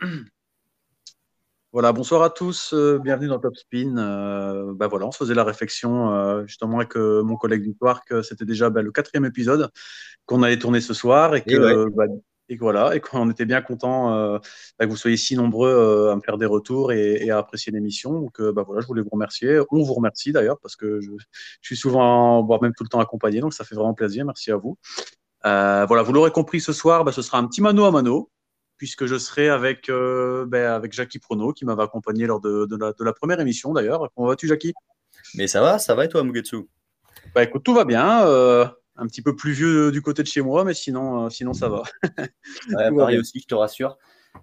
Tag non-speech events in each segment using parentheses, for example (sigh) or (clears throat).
(clears throat) Voilà, bonsoir à tous, euh, bienvenue dans Top Spin. Euh, bah voilà, on se faisait la réflexion euh, justement avec mon collègue Victoire que c'était déjà bah, le quatrième épisode qu'on allait tourner ce soir et que, bah, et voilà, et qu'on était bien content que vous soyez si nombreux à me faire des retours et, à apprécier l'émission. Donc voilà, je voulais vous remercier. On vous remercie d'ailleurs parce que je, je, suis souvent, voire même tout le temps accompagné, donc ça fait vraiment plaisir. Merci à vous. voilà, vous l'aurez compris ce soir, ce sera un petit mano à mano puisque je serai avec, euh, ben, avec Jackie Prono, qui m'avait accompagné lors de, de, la, première émission d'ailleurs. Comment vas-tu, Jackie? Mais ça va, ça va et toi, Mugetsu? Bah écoute, tout va bien. Euh, un petit peu plus vieux du côté de chez moi, mais sinon, euh, sinon ça va. (laughs) ouais, pareil aussi, je te rassure.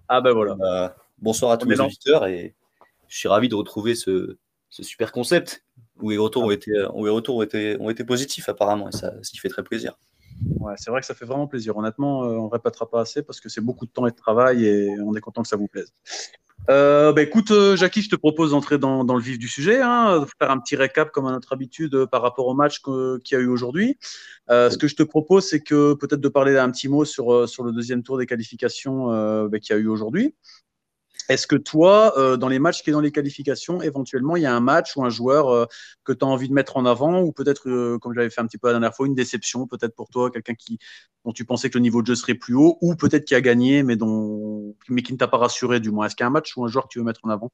Ah ben voilà. bonsoir à tous les auditeurs et je suis ravi de retrouver ce, ce super concept où les retours, ont, été, où les retours ont, été, ont été positifs apparemment et ça, ce qui fait très plaisir. C'est vrai que ça fait vraiment plaisir. Honnêtement, euh, on ne répétera pas assez parce que c'est beaucoup de temps et de travail et on est content que ça vous plaise. Euh, bah, écoute, euh, Jackie, je te propose d'entrer dans, le vif du sujet, hein, de faire un petit récap comme à notre habitude par rapport au match qu'il y a eu aujourd'hui. ce que je te propose, c'est que peut-être de parler un petit mot sur, sur le deuxième tour des qualifications bah, qu'il y a eu aujourd'hui. Est-ce que toi, euh, dans les matchs qui est dans les qualifications, éventuellement, il y a un match ou un joueur euh, que tu as envie de mettre en avant ou peut-être, euh, comme j'avais fait un petit peu la dernière fois, une déception peut-être pour toi, quelqu'un qui dont tu pensais que le niveau de jeu serait plus haut ou peut-être qui a gagné mais, dont, mais qui ne t'a pas rassuré du moins? Est-ce qu'il y a un match ou un joueur que tu veux mettre en avant?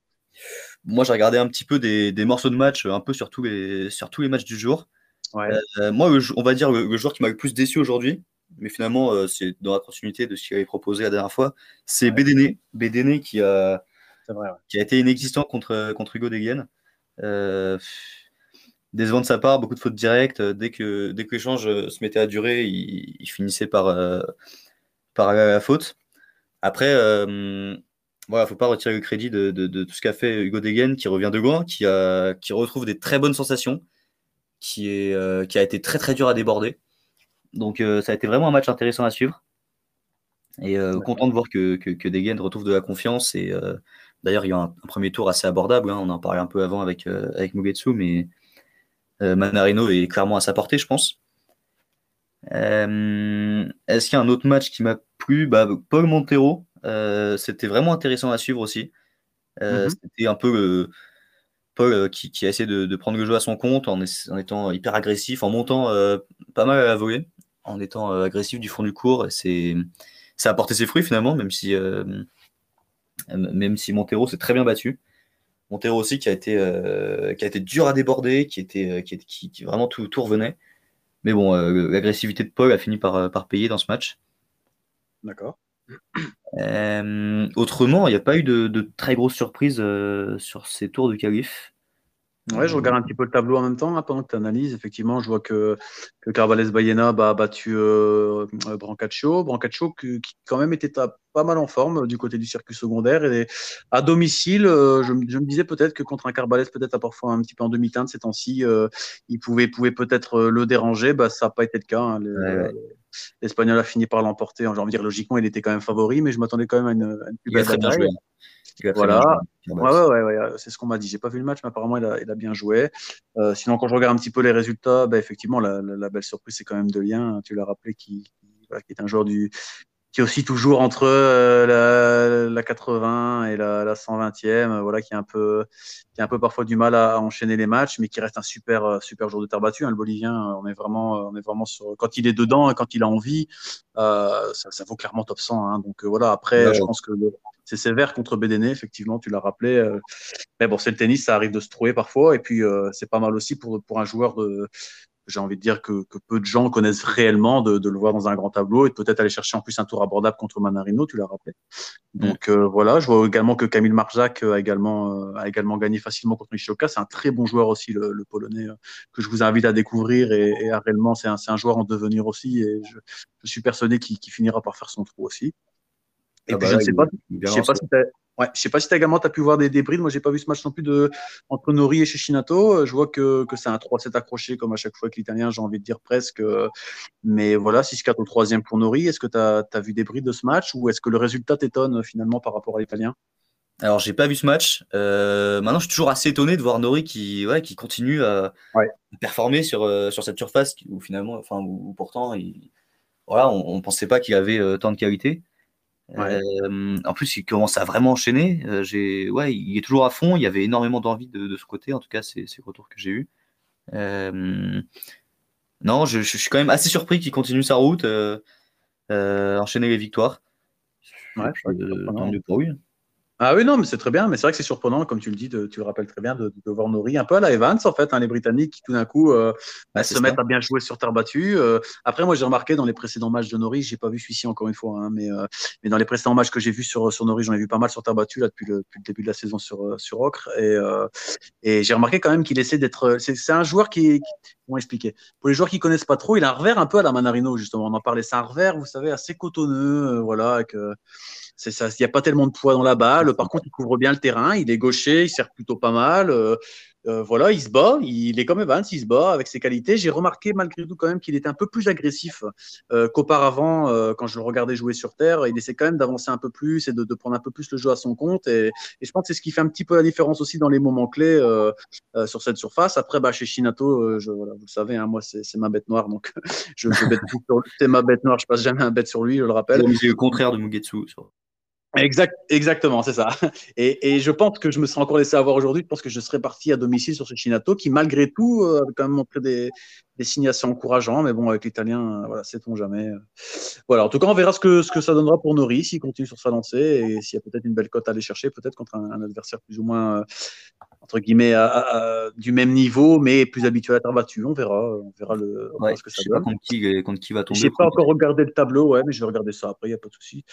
Moi, j'ai regardé un petit peu des, morceaux de match un peu sur tous les, sur tous les matchs du jour. moi, on va dire le joueur qui m'a le plus déçu aujourd'hui, mais finalement, euh, c'est dans la continuité de ce qu'il avait proposé la dernière fois. C'est. Bédéné. qui a, qui a été inexistant contre, contre Hugo Degen. Euh, décevant de sa part, beaucoup de fautes directes. Dès que, dès que l'échange se mettait à durer, il, finissait par, euh, par la, faute. Après, il voilà, faut pas retirer le crédit de, de, tout ce qu'a fait Hugo Degen, qui revient de loin, qui, a, qui retrouve des très bonnes sensations, qui, est, qui a été très très dur à déborder. Donc euh, ça a été vraiment un match intéressant à suivre. Et euh, content de voir que, que, que Degen retrouve de la confiance. Et euh, d'ailleurs, il y a un, premier tour assez abordable. Hein. on en parlait un peu avant avec, avec Mugetsu, mais Manarino est clairement à sa portée, je pense. Est-ce qu'il y a un autre match qui m'a plu? Bah, Paul Montero, c'était vraiment intéressant à suivre aussi. Mm-hmm. C'était un peu Paul qui, a essayé de, prendre le jeu à son compte en, étant hyper agressif, en montant pas mal à la volée, en étant euh, agressif du fond du cours. C'est, ça a porté ses fruits finalement, même si, même si Montero s'est très bien battu. Montero aussi qui a été, qui a été dur à déborder, qui, était, qui, qui, vraiment tout, tout, revenait. Mais bon, l'agressivité de Paul a fini par, par payer dans ce match. D'accord. Euh, autrement, il n'y a pas eu de, très grosses surprises euh, sur ces tours de qualif. Ouais, je regarde un petit peu le tableau en même temps hein, pendant que tu analyses. Effectivement, je vois que, que Carvalhes Bayena bah, a battu euh, Brancaccio. Brancaccio qui, quand même était pas mal en forme du côté du circuit secondaire. Et à domicile, je, me disais peut-être que contre un Carvalhes, peut-être parfois un petit peu en demi-teinte ces temps-ci, il pouvait, pouvait peut-être le déranger. Bah, ça n'a pas été le cas. Hein, L'Espagnol a fini par l'emporter. J'ai envie de dire, logiquement, il était quand même favori, mais je m'attendais quand même à une, plus belle bataille. Voilà, ouais, ouais, ouais, c'est ce qu'on m'a dit. J'ai pas vu le match, mais apparemment il a, il a bien joué. Euh, sinon, quand je regarde un petit peu les résultats, bah, effectivement, la, la, belle surprise, c'est quand même de lien. Tu l'as rappelé, qui, qui, est un joueur du, qui est aussi toujours entre euh, la, 80 et la, 120e, voilà, qui est un peu, qui a un peu parfois du mal à, enchaîner les matchs, mais qui reste un super, euh, super joueur de terre battue. Hein, le Bolivien, on est vraiment, on est vraiment sur, quand il est dedans et quand il a envie, ça, ça, vaut clairement top 100. Hein, donc voilà. Après, je pense que c'est sévère contre Bédéné, effectivement, tu l'as rappelé. mais bon, c'est le tennis, ça arrive de se trouver parfois, et puis c'est pas mal aussi pour pour un joueur de j'ai envie de dire que, peu de gens connaissent réellement de, le voir dans un grand tableau et peut-être aller chercher en plus un tour abordable contre Manarino, tu l'as rappelé. Mm. Donc euh, voilà, je vois également que Camille Marjak a également, euh, a également gagné facilement contre Nishioka. C'est un très bon joueur aussi, le, Polonais, euh, que je vous invite à découvrir et, et réellement, c'est un, un, joueur en devenir aussi et je, suis persuadé qu'il finira par faire son trou aussi. Et ah puis bah je ne sais pas, je sais pas si Ouais, je sais pas si tu également as pu voir des débrides. Moi, j'ai pas vu ce match non plus de, entre Nori et Chechinato. Euh, je vois que, que c'est un 3-7 accroché, comme à chaque fois avec l'Italien, j'ai envie de dire presque. Mais voilà, 6-4 au troisième pour Nori. Est-ce que tu as, as, vu des brides de ce match ou est-ce que le résultat t'étonne finalement par rapport à l'Italien? Alors, j'ai pas vu ce match. Euh, maintenant, je suis toujours assez étonné de voir Nori qui, ouais, qui continue à performer sur, euh, sur cette surface où finalement, enfin, où, pourtant, il, voilà, on, ne pensait pas qu'il avait tant de qualité. En plus, il commence à vraiment enchaîner. j'ai, ouais, il est toujours à fond. Il y avait énormément d'envie de, ce côté. En tout cas, c'est, le retour que j'ai eu. non, je, suis quand même assez surpris qu'il continue sa route, enchaîner les victoires. Ouais, tant mieux pour lui. Ah oui, non, mais c'est très bien. Mais c'est vrai que c'est surprenant, comme tu le dis, tu le rappelles très bien, de, voir Nori un peu à la Evans, en fait, hein, les Britanniques qui tout d'un coup euh, bah, se mettent à bien jouer sur terre battue. Euh. après, moi, j'ai remarqué dans les précédents matchs de Nori, j'ai pas vu celui-ci encore une fois, hein, mais, euh, mais dans les précédents matchs que j'ai vus sur, sur Nori, j'en ai vu pas mal sur terre battue là, depuis, le, début de la saison sur, sur Ocre. Et, et j'ai remarqué quand même qu'il essaie d'être. C'est un joueur qui, qui Comment expliquer? Pour les joueurs qui connaissent pas trop, il a un revers un peu à la Manarino, justement. On en parlait, c'est un revers, vous savez, assez cotonneux, voilà, avec, il n'y a pas tellement de poids dans la balle. Par contre, il couvre bien le terrain. Il est gaucher, il sert plutôt pas mal. Euh, euh, voilà, il se bat. Il est comme Evans, il se bat avec ses qualités. J'ai remarqué malgré tout quand même qu'il était un peu plus agressif euh, qu'auparavant quand je le regardais jouer sur terre. Il essaie quand même d'avancer un peu plus et de, prendre un peu plus le jeu à son compte. Et, je pense que c'est ce qui fait un petit peu la différence aussi dans les moments clés sur cette surface. Après, bah, chez Shinato, vous le savez, hein, moi c'est ma bête noire, donc (laughs) je, je bête C'est ma bête noire. Je passe jamais un bête sur lui, je le rappelle. C'est le contraire de Mugetsu. Exact, exactement, c'est ça. (laughs) Et, je pense que je me serais encore laissé avoir aujourd'hui. Je pense que je serais parti à domicile sur ce Chinato qui, malgré tout, euh, a quand même montré des, des signes assez encourageants. Mais bon, avec l'italien, euh, voilà, sait-on jamais. Voilà, en tout cas, on verra ce que, ce que ça donnera pour Nori s'il continue sur sa lancée et s'il y a peut-être une belle cote à aller chercher, peut-être contre un, adversaire plus ou moins, euh, entre guillemets, du même niveau, mais plus habitué à la terre battue. On verra, on verra le, ce que ça donne. Pas contre qui, contre qui va tomber. J'ai pas encore regardé le tableau, ouais, mais je vais regarder ça après, il n'y a pas de souci.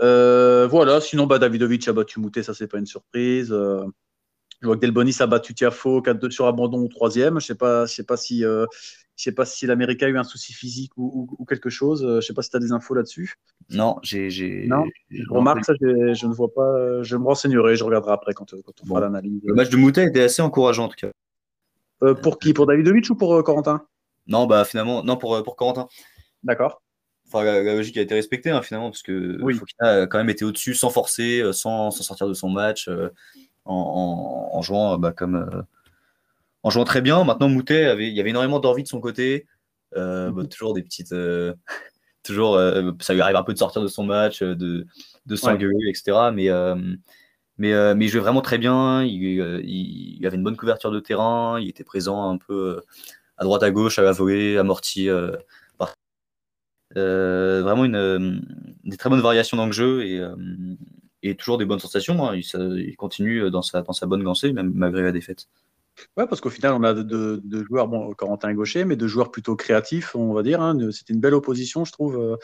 Euh, voilà, sinon, bah, Davidovic a battu Moutet, ça, c'est pas une surprise. Euh, je vois que Delbonis a battu Tiafo 4-2 sur abandon au troisième. Je sais pas, je sais pas si, euh, je sais pas si l'Américain a eu un souci physique ou, quelque chose. Je sais pas si tu as des infos là-dessus. Non, j'ai. Non, je remarque ça, je ne vois pas. Je me renseignerai, je regarderai après quand, quand on fera l'analyse. Le match de Moutet était assez encourageant en tout cas. pour qui? Pour Davidovic ou pour Corentin? Non, bah finalement, non, pour, pour Corentin. D'accord la, logique a été respectée hein, finalement, parce que oui. a quand même été au-dessus sans forcer, euh, sans, sortir de son match, euh, en, jouant bah, comme euh, en jouant très bien. Maintenant, Moutet avait, il y avait énormément d'envie de son côté, bah, mhm. toujours des petites, (laughs) toujours, ça lui arrive un peu de sortir de son match, de, de s'engueuler, etc. Mais mais, mais il jouait vraiment très bien. Il, il, avait une bonne couverture de terrain. Il était présent un peu à droite, à gauche, à la volée, amorti euh, vraiment une, euh, des très bonnes variations dans le jeu et, euh, et toujours des bonnes sensations. Hein. Il, continue dans sa, dans sa bonne lancée, même malgré la défaite. Ouais, parce qu'au final, on a deux de, joueurs, bon, Corentin et Gaucher, mais deux joueurs plutôt créatifs, on va dire. Hein. C'était une belle opposition, je trouve, euh,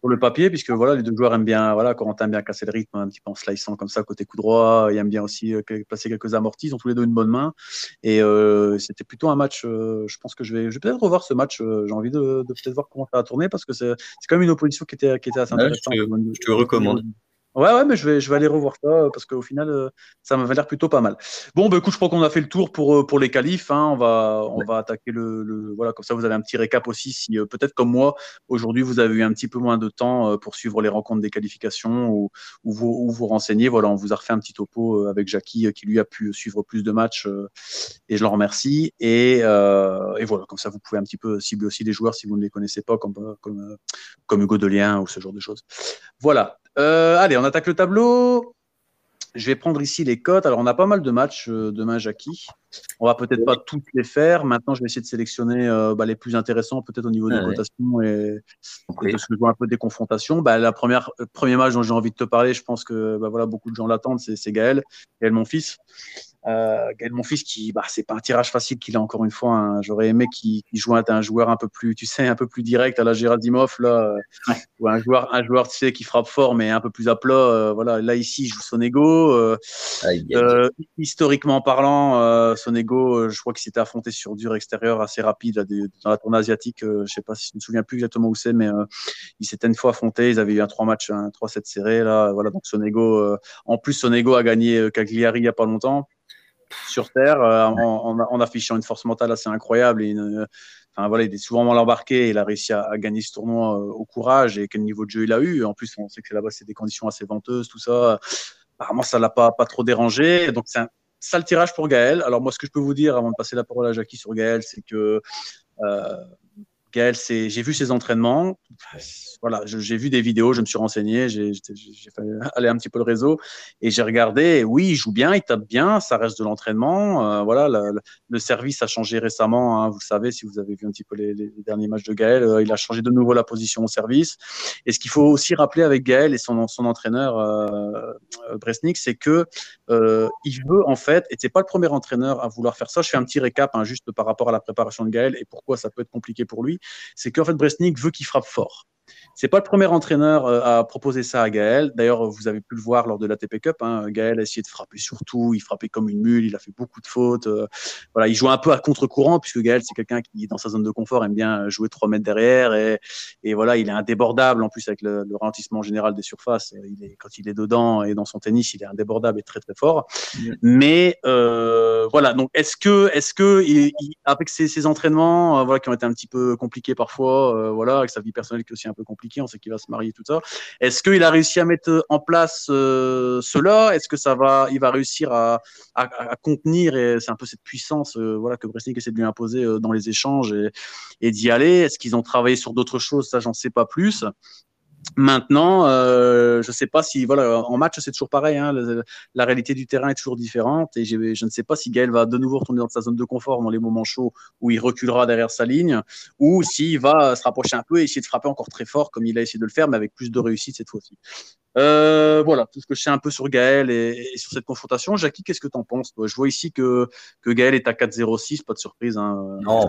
pour le papier, puisque voilà, les deux joueurs aiment bien, voilà, Corentin aime bien casser le rythme, un petit peu en sliceant comme ça, côté coup droit. Il aime bien aussi euh, placer quelques amortis. Ils ont tous les deux une bonne main. Et euh, c'était plutôt un match, je pense que je vais, je vais peut-être revoir ce match. J'ai envie de, peut-être voir comment ça va tourner, parce que c'est quand même une opposition qui était, qui était assez intéressante. je te recommande. Ouais, ouais, mais je vais, je vais aller revoir ça euh, parce qu'au final, euh, ça m'avait l'air plutôt pas mal. Bon, bah, écoute, je crois qu'on a fait le tour pour, euh, pour les qualifs. Hein. On, va, on va attaquer le, Voilà, comme ça, vous avez un petit récap aussi. Si peut-être comme moi, aujourd'hui, vous avez eu un petit peu moins de temps pour suivre les rencontres des qualifications ou, ou, vous, vous renseigner. Voilà, on vous a refait un petit topo avec Jackie qui lui a pu suivre plus de matchs et je le remercie. Et, et, voilà, comme ça, vous pouvez un petit peu cibler aussi les joueurs si vous ne les connaissez pas, comme, comme, comme Hugo Delien ou ce genre de choses. Voilà. Euh, allez, on attaque le tableau. Je vais prendre ici les cotes. Alors, on a pas mal de matchs euh, demain, Jackie. On va peut-être pas tous les faire. Maintenant, je vais essayer de sélectionner euh, bah, les plus intéressants, peut-être au niveau des cotations et, de ce que je vois un peu des confrontations. Bah, la première, premier match dont j'ai envie de te parler, je pense que bah, voilà, beaucoup de gens l'attendent, c'est Gaël, Gaël, mon fils. Euh, Gaël fils qui, bah, c'est pas un tirage facile qu'il a encore une fois. J'aurais aimé qu'il joue un joueur un peu plus, tu sais, un peu plus direct à la Gérardimov là, ou un joueur, un joueur, tu sais, qui frappe fort mais un peu plus à plat. Euh, voilà, là ici, il joue son ego. Euh, euh, historiquement parlant, son ego, je crois qu'il s'était affronté sur dur extérieur assez rapide dans la tournée asiatique. je sais pas si je me souviens plus exactement où c'est, mais il s'était une fois affronté. Ils avaient eu un trois matchs, un 3-7 serré là. Voilà, donc son ego. en plus, son ego a gagné Cagliari il y a pas longtemps sur Terre euh, en, affichant une force mentale assez incroyable. Et enfin, voilà, il est souvent mal embarqué. Il a réussi à, gagner ce tournoi euh, au courage et quel niveau de jeu il a eu. En plus, on sait que là-bas, c'est des conditions assez venteuses, tout ça. Apparemment, ça l'a pas, pas trop dérangé. Donc, c'est un sale tirage pour Gaël. Alors, moi, ce que je peux vous dire avant de passer la parole à Jackie sur Gaël, c'est que euh, Gaël, j'ai vu ses entraînements. Voilà, j'ai vu des vidéos, je me suis renseigné, j'ai fait aller un petit peu le réseau et j'ai regardé. Oui, il joue bien, il tape bien, ça reste de l'entraînement. Euh, voilà, le, service a changé récemment. Hein, vous le savez, si vous avez vu un petit peu les, derniers matchs de Gaël, euh, il a changé de nouveau la position au service. Et ce qu'il faut aussi rappeler avec Gaël et son, son entraîneur euh, Bresnik, c'est que il veut en fait, et c'est pas le premier entraîneur à vouloir faire ça. Je fais un petit récap hein, juste par rapport à la préparation de Gaël et pourquoi ça peut être compliqué pour lui. C'est qu'en fait, Bresnik veut qu'il frappe fort. C'est pas le premier entraîneur euh, à proposer ça à Gaël. D'ailleurs, vous avez pu le voir lors de la TP Cup. Hein. Gaël a essayé de frapper surtout. Il frappait comme une mule. Il a fait beaucoup de fautes. Euh, voilà, il joue un peu à contre-courant puisque Gaël, c'est quelqu'un qui, dans sa zone de confort, aime bien jouer 3 mètres derrière. Et, et voilà, il est indébordable en plus avec le, ralentissement général des surfaces. Il est, quand il est dedans et dans son tennis, il est indébordable et très très fort. Mais euh, voilà, donc est-ce que, est-ce que avec ses, entraînements, voilà, qui ont été un petit peu compliqués parfois, voilà, avec sa vie personnelle qui est aussi un peu compliquée, on sait qu'il va se marier tout ça. Est-ce qu'il a réussi à mettre en place euh, cela? Est-ce que ça va, il va réussir à, contenir et c'est un peu cette puissance, euh, voilà, que Bresnik essaie de lui imposer euh, dans les échanges et d'y aller? Est-ce qu'ils ont travaillé sur d'autres choses? Ça, j'en sais pas plus. Maintenant, euh, je ne sais pas si, voilà, en match, c'est toujours pareil. Hein, la réalité du terrain est toujours différente. Et je ne sais pas si Gaël va de nouveau retourner dans sa zone de confort dans les moments chauds où il reculera derrière sa ligne ou s'il va se rapprocher un peu et essayer de frapper encore très fort comme il a essayé de le faire, mais avec plus de réussite cette fois-ci. Euh, voilà, tout ce que je sais un peu sur Gaël et, sur cette confrontation. Jackie, qu'est-ce que tu en penses Je vois ici que, que Gaël est à 4-0-6, pas de surprise. Hein. Non,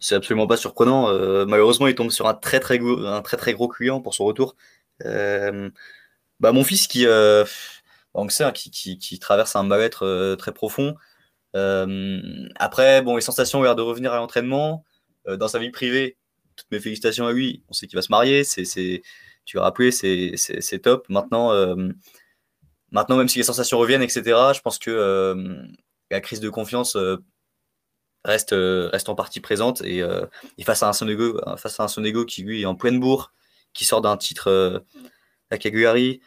c'est absolument pas surprenant. Euh, malheureusement, il tombe sur un très très gros, un très très gros client pour son retour. Euh, bah, mon fils qui, euh, donc hein, qui, qui, traverse un mal-être euh, très profond. après, bon, les sensations ont l'air de revenir à l'entraînement. dans sa vie privée, toutes mes félicitations à lui. On sait qu'il va se marier. Tu l'as rappelé, c'est top. Maintenant, maintenant, même si les sensations reviennent, etc., je pense que la crise de confiance reste, euh, reste en partie présente. Et, euh, face à un Sonego, face à un Sonego qui lui est en pleine bourre, qui sort d'un titre euh, à Cagliari,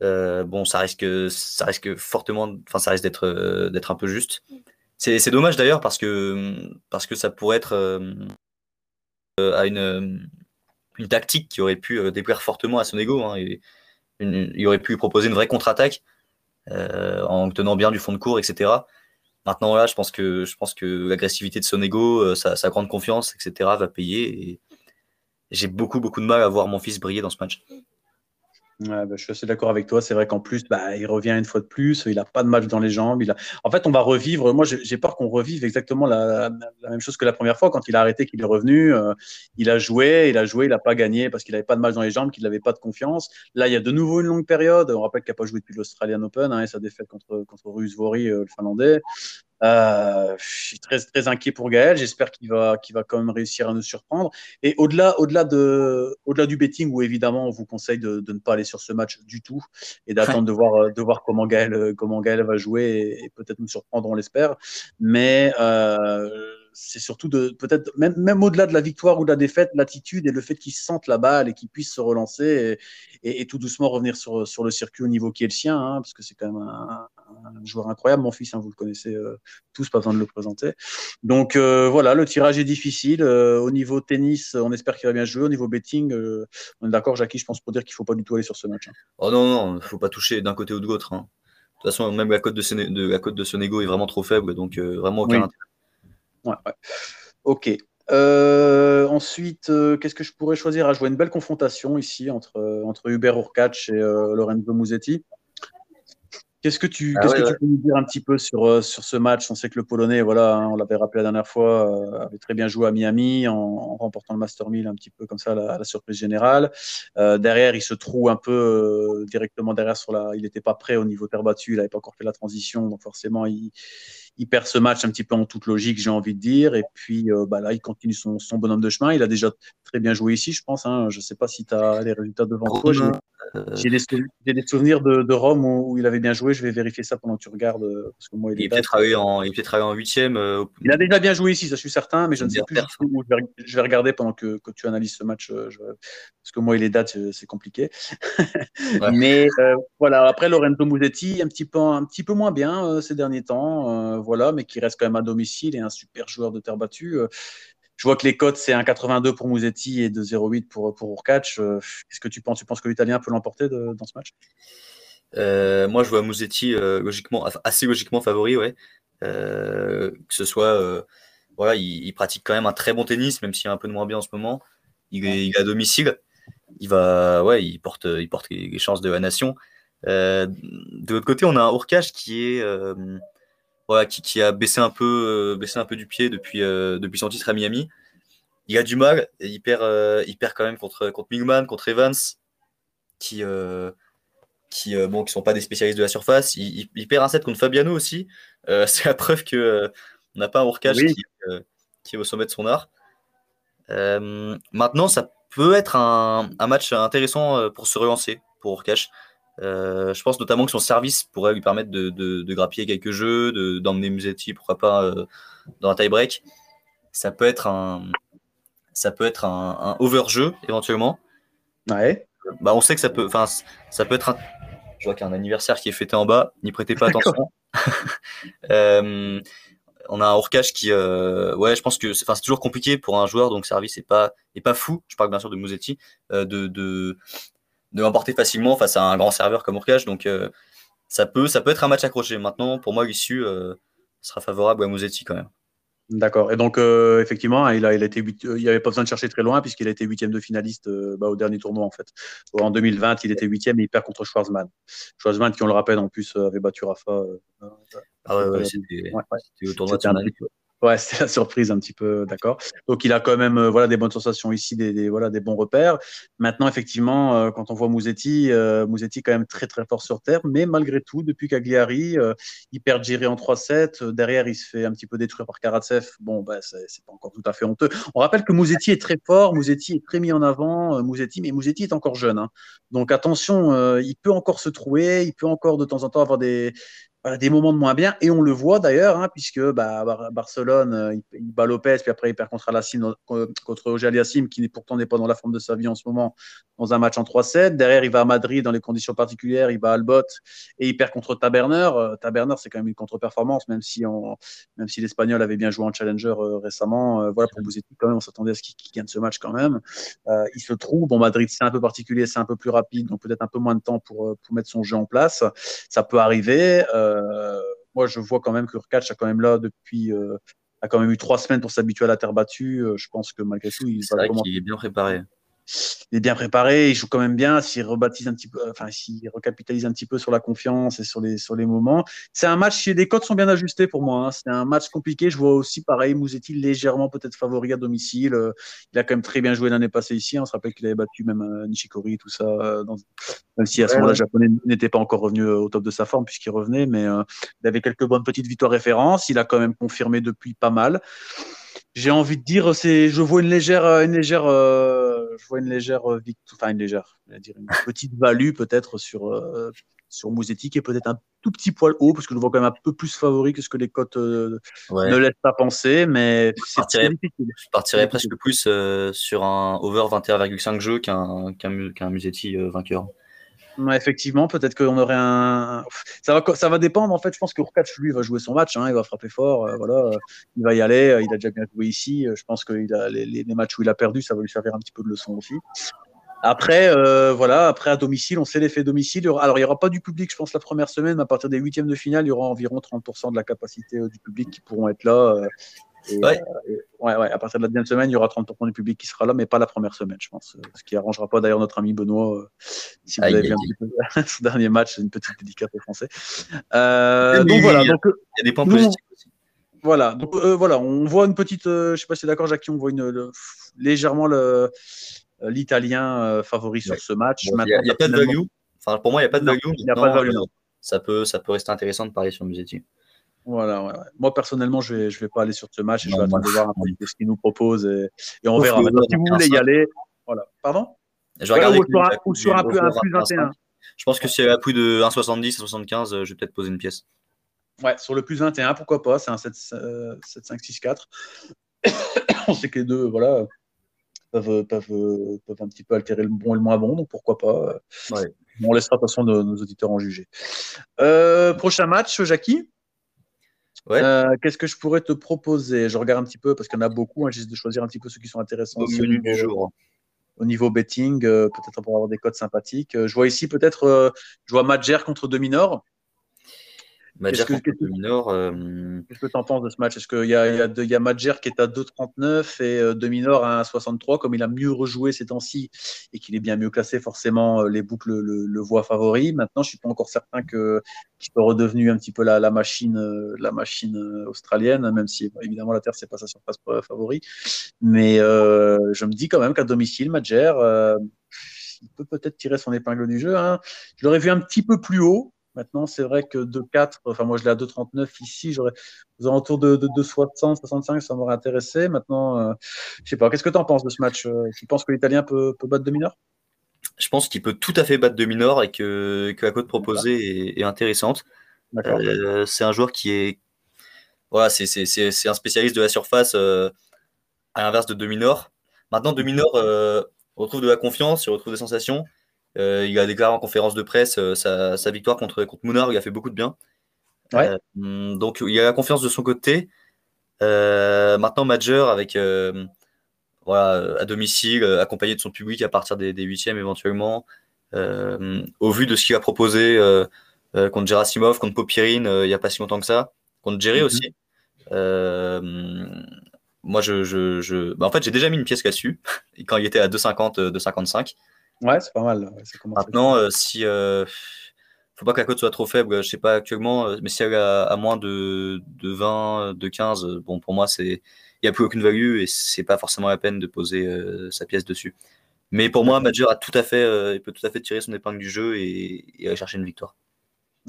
bon, ça risque, ça risque fortement, enfin, ça risque d'être, d'être un peu juste. C'est, dommage d'ailleurs parce que, parce que ça pourrait être à une, une tactique qui aurait pu déplaire fortement à Sonego. Hein, il aurait pu proposer une vraie contre-attaque en tenant bien du fond de cours, etc. Maintenant, là, je pense que, je pense que l'agressivité de son ego, euh, sa, sa, grande confiance, etc., va payer. Et j'ai beaucoup, beaucoup de mal à voir mon fils briller dans ce match. Bah, je suis assez d'accord avec toi. C'est vrai qu'en plus, bah, il revient une fois de plus. Il n'a pas de match dans les jambes. Il. En fait, on va revivre. Moi, j'ai peur qu'on revive exactement la, même chose que la première fois quand il a arrêté, qu'il est revenu. Euh, il a joué, il a joué, il n'a pas gagné parce qu'il n'avait pas de match dans les jambes, qu'il n'avait pas de confiance. Là, il y a de nouveau une longue période. On rappelle qu'il n'a pas joué depuis l'Australian Open hein, et sa défaite contre, contre Rus Vori, euh, le Finlandais. Euh, je suis très, très inquiet pour Gaël. J'espère qu'il va, qu'il va quand même réussir à nous surprendre. Et au-delà, au-delà, de, au-delà du betting, où évidemment on vous conseille de, de, ne pas aller sur ce match du tout et d'attendre de, voir, de voir comment Gaël, comment Gaël va jouer et, peut-être nous surprendre, on l'espère. Mais euh, c'est surtout de peut-être même, même au-delà de la victoire ou de la défaite, l'attitude et le fait qu'il sente la balle et qu'il puisse se relancer et, et, tout doucement revenir sur, sur le circuit au niveau qui est le sien, hein, parce que c'est quand même un, un, joueur incroyable, mon fils, hein, vous le connaissez euh, tous, pas besoin de le présenter. Donc euh, voilà, le tirage est difficile. Euh, au niveau tennis, on espère qu'il va bien jouer. Au niveau betting, on est d'accord, Jackie, je pense pour dire qu'il ne faut pas du tout aller sur ce match. Hein. Oh non, non, il ne faut pas toucher d'un côté ou de l'autre. Hein. De toute façon, même la cote de, de, la cote de Sonego est vraiment trop faible, donc vraiment aucun intérêt. Ouais, Ok. Euh, ensuite, euh, qu'est-ce que je pourrais choisir? À jouer une belle confrontation ici entre, euh, entre Hubert Urkacz et Lorenzo Musetti. Qu'est-ce que tu, ah que tu peux nous dire un petit peu sur, sur ce match? On sait que le Polonais, voilà, hein, on l'avait rappelé la dernière fois, avait très bien joué à Miami en, remportant le Master 1000 un petit peu comme ça à la, surprise générale. derrière, il se trouve un peu directement derrière sur la. Il n'était pas prêt au niveau terre battue, il n'avait pas encore fait la transition, donc forcément, il il perd ce match un petit peu en toute logique, j'ai envie de dire. Et puis euh, bah là, il continue son, son, bonhomme de chemin. Il a déjà très bien joué ici, je pense. Hein. Je ne sais pas si tu as les résultats devant toi. J'ai des, souvenirs de, de, Rome où, il avait bien joué. Je vais vérifier ça pendant que tu regardes. Euh, parce que moi, il, est peut-être travaillé en, il peut en huitième. Euh, il a déjà bien joué ici, ça je suis certain, mais je ne sais plus où je vais, regarder pendant que, que, tu analyses ce match. parce que moi, il les dates, c'est compliqué. (laughs) mais voilà, après Lorenzo Musetti, un petit peu, un petit peu moins bien ces derniers temps voilà, mais qui reste quand même à domicile et un super joueur de terre battue. Euh, Je vois que les cotes, c'est un 82 pour Mouzetti et 2,08 pour, pour Urkac. Qu'est-ce que tu penses? Tu penses que l'Italien peut l'emporter dans ce match? Moi, je vois Mouzetti logiquement, assez logiquement favori, ouais. que ce soit voilà, il, pratique quand même un très bon tennis, même s'il est un peu de moins bien en ce moment. Il est, à domicile. Il va, ouais, il porte, il porte les chances de la nation. Euh, de l'autre côté, on a un Urkash qui est, euh, voilà, qui, a baissé un peu, euh, baissé un peu du pied depuis, depuis son titre à Miami. Il a du mal. il perd, il perd quand même contre, contre Mingman, contre Evans, qui, qui, bon, qui sont pas des spécialistes de la surface. Il, perd un set contre Fabiano aussi. (laughs) c'est la preuve que on n'a pas un Urkash qui, qui, est au sommet de son art. maintenant, ça peut être un, un, match intéressant pour se relancer pour Urkash. Euh, je pense notamment que son service pourrait lui permettre de, de, grappiller quelques jeux, d'emmener Musetti, pourquoi pas, euh, dans un tie-break. Ça peut être un, ça peut être un, over-jeu éventuellement. Ouais. Bah, on sait que ça peut, enfin, ça peut être un. Je vois qu'il y a un anniversaire qui est fêté en bas. N'y prêtez pas attention. (laughs) Euh, on a un Orcache qui, ouais, je pense que c'est toujours compliqué pour un joueur donc service est pas est pas fou. Je parle bien sûr de Musetti, de, de de l'emporter facilement face à un grand serveur comme Urkash. Donc euh, ça, peut, ça peut être un match accroché. Maintenant, pour moi, l'issue euh, sera favorable à Mosetti quand même. D'accord. Et donc, euh, effectivement, il a, il a été il n'y avait pas besoin de chercher très loin puisqu'il a été huitième de finaliste bah, au dernier tournoi en fait. En 2020, il était huitième et il perd contre Schwarzman. Schwarzman, qui on le rappelle, en plus avait battu Rafa. ah ouais, ouais, c'était au tournoi de Ouais, (laughs) c'est la surprise un petit peu, d'accord. Donc il a quand même euh, voilà des bonnes sensations ici, des, voilà des bons repères. Maintenant effectivement, euh, quand on voit Mouzetti, euh, Mouzetti quand même très très fort sur terre, mais malgré tout, depuis Cagliari, il perd Giri en 3-7. Derrière, il se fait un petit peu détruire par Karatsev. Bon, bah c'est pas encore tout à fait honteux. On rappelle que Mouzetti est très fort, Mouzetti est très mis en avant, Mouzetti, mais Mouzetti est encore jeune. Hein. Donc attention, il peut encore se trouver, il peut encore de temps en temps avoir des des moments de moins bien. Et on le voit d'ailleurs, hein, puisque bah, Barcelone, euh, il, bat Lopez, puis après il perd contre Alassim, contre Roger Aliassim, qui pourtant n'est pas dans la forme de sa vie en ce moment, dans un match en 3-7. Derrière, il va à Madrid dans les conditions particulières, il bat Albot et il perd contre Taberner. Euh, Taberner, c'est quand même une contre-performance, même si, l'Espagnol avait bien joué en Challenger euh, récemment. voilà, pour vous quand même, on s'attendait à ce qu'il gagne ce match quand même. il se trouve, bon, Madrid, c'est un peu particulier, c'est un peu plus rapide, donc peut-être un peu moins de temps pour, mettre son jeu en place. Ça peut arriver. Euh, moi, je vois quand même que Urkac a quand même là depuis euh, a quand même eu trois semaines pour s'habituer à la terre battue. Euh, je pense que malgré tout, il, est bien préparé il est bien préparé, il joue quand même bien. S'il rebaptise un petit peu, enfin, s'il recapitalise un petit peu sur la confiance et sur les, sur les moments. C'est un match, les codes sont bien ajustés pour moi. Hein. C'est un match compliqué. Je vois aussi, pareil, Mouzetti légèrement peut-être favori à domicile. Il a quand même très bien joué l'année passée ici. On se rappelle qu'il avait battu même euh, Nishikori, tout ça, euh, même si à ce moment-là, le japonais n'était pas encore revenu euh, au top de sa forme puisqu'il revenait, mais il avait quelques bonnes petites victoires références. Il a quand même confirmé depuis pas mal j'ai envie de dire, c'est, je vois une légère, une légère, euh, je vois une légère euh, victoire, enfin une légère, dire une petite value peut-être sur euh, sur Mouzetti qui est peut-être un tout petit poil haut parce que je le vois quand même un peu plus favori que ce que les cotes ne laissent pas penser, mais difficile. Je partirais presque plus sur un over 21,5 jeux qu'un qu'un qu'un Musetti vainqueur effectivement, peut-être qu'on aurait un. Ça va, ça va dépendre. En fait, je pense que Urkac, lui, va jouer son match. Hein, il va frapper fort. Euh, voilà, il va y aller. Euh, il a déjà bien joué ici. Euh, je pense que les, les, matchs où il a perdu, ça va lui servir un petit peu de leçon aussi. Après, voilà, après à domicile, on sait l'effet domicile. Alors, il n'y aura pas du public, je pense, la première semaine, mais à partir des huitièmes de finale, il y aura environ 30% de la capacité du public qui pourront être là. Euh, ouais. ouais, ouais, à partir de la deuxième semaine, il y aura 30% du public qui sera là, mais pas la première semaine, je pense. Ce qui arrangera pas d'ailleurs notre ami Benoît. Euh, si vous avez vu un petit peu (laughs) son dernier match, une petite dédicace aux Français. Euh, donc voilà. Donc, il y a des points positifs aussi. Voilà, donc voilà, on voit une petite, je sais pas si c'est d'accord, Jackie, on voit une, légèrement l'italien favori sur ce match. Il n'y a, pas de value. Enfin, pour moi, il n'y a pas de value. Il a pas de value. Ça peut, ça peut rester intéressant de parler sur Musetti. Voilà, ouais, Moi, personnellement, je vais, je vais pas aller sur ce match. je vais attendre de voir un peu ce qu'il nous propose et, et on verra. si vous voulez y aller, voilà. Pardon? Je vais regarder ou sur, un, peu un plus 21. Je pense que si y a plus de 1,70, 1,75, je vais peut-être poser une pièce. Ouais, sur le plus 21, pourquoi pas C'est un 7, 7, 5, 6, 4. on sait que les deux, voilà, peuvent, peuvent, peuvent, un petit peu altérer le bon et le moins bon, donc pourquoi pas. Ouais. On laissera de toute façon nos, nos auditeurs en juger. Euh, prochain match, Jackie? Qu'est-ce que je pourrais te proposer? Je regarde un petit peu parce qu'il y en a beaucoup. Hein, J'essaie de choisir un petit peu ceux qui sont intéressants. Au menu du jour au niveau betting, peut-être pour avoir des codes sympathiques. je vois ici peut-être, je vois Madjer contre Dominor. Qu'est-ce que tu en penses de ce match? Est-ce qu'il y a, y, y a Madjer qui est à 2,39 et euh, Dominor à 1,63 Comme il a mieux rejoué ces temps-ci et qu'il est bien mieux classé, forcément, euh, les boucles le, le, voient favori. Maintenant, je ne suis pas encore certain qu'il soit redevenu un petit peu la, la machine, euh, la machine australienne, même si évidemment la Terre, c'est pas sa surface favori. Mais je me dis quand même qu'à domicile, Madjer, il peut peut-être tirer son épingle du jeu. Hein. Je l'aurais vu un petit peu plus haut. Maintenant, c'est vrai que 2,4, enfin moi je l'ai à 2,39 ici, j'aurais aux alentours de, de 2,60, 65, ça m'aurait intéressé. Maintenant, euh, je sais pas, qu'est-ce que tu en penses de ce match? Euh, Tu penses que l'Italien peut, peut, battre Dominor? Je pense qu'il peut tout à fait battre Dominor et que, que la cote proposée est, intéressante. Euh, c'est un joueur qui est. Voilà, c'est un spécialiste de la surface à l'inverse de Dominor. Maintenant, Dominor retrouve de la confiance, il retrouve des sensations. Euh, il a déclaré en conférence de presse euh, sa, victoire contre, contre Mounard, il a fait beaucoup de bien. Euh, donc il a la confiance de son côté. maintenant, Major avec voilà, à domicile, accompagné de son public à partir des, huitièmes éventuellement. au vu de ce qu'il a proposé contre Gerasimov, contre Popirine, il n'y a pas si longtemps que ça, contre Jerry mhm. aussi. moi, je, je, Bah, en fait, j'ai déjà mis une pièce là-dessus (laughs) quand il était à 2,50, 2,55. Ouais, c'est pas mal. Maintenant, euh, si. Euh, faut pas que la cote soit trop faible, je sais pas actuellement, euh, mais si elle est à, moins de, de, 20, de 15, bon, pour moi, c'est. Il n'y a plus aucune value et c'est pas forcément la peine de poser sa pièce dessus. Mais pour moi, Major a tout à fait, il peut tout à fait tirer son épingle du jeu et aller chercher une victoire.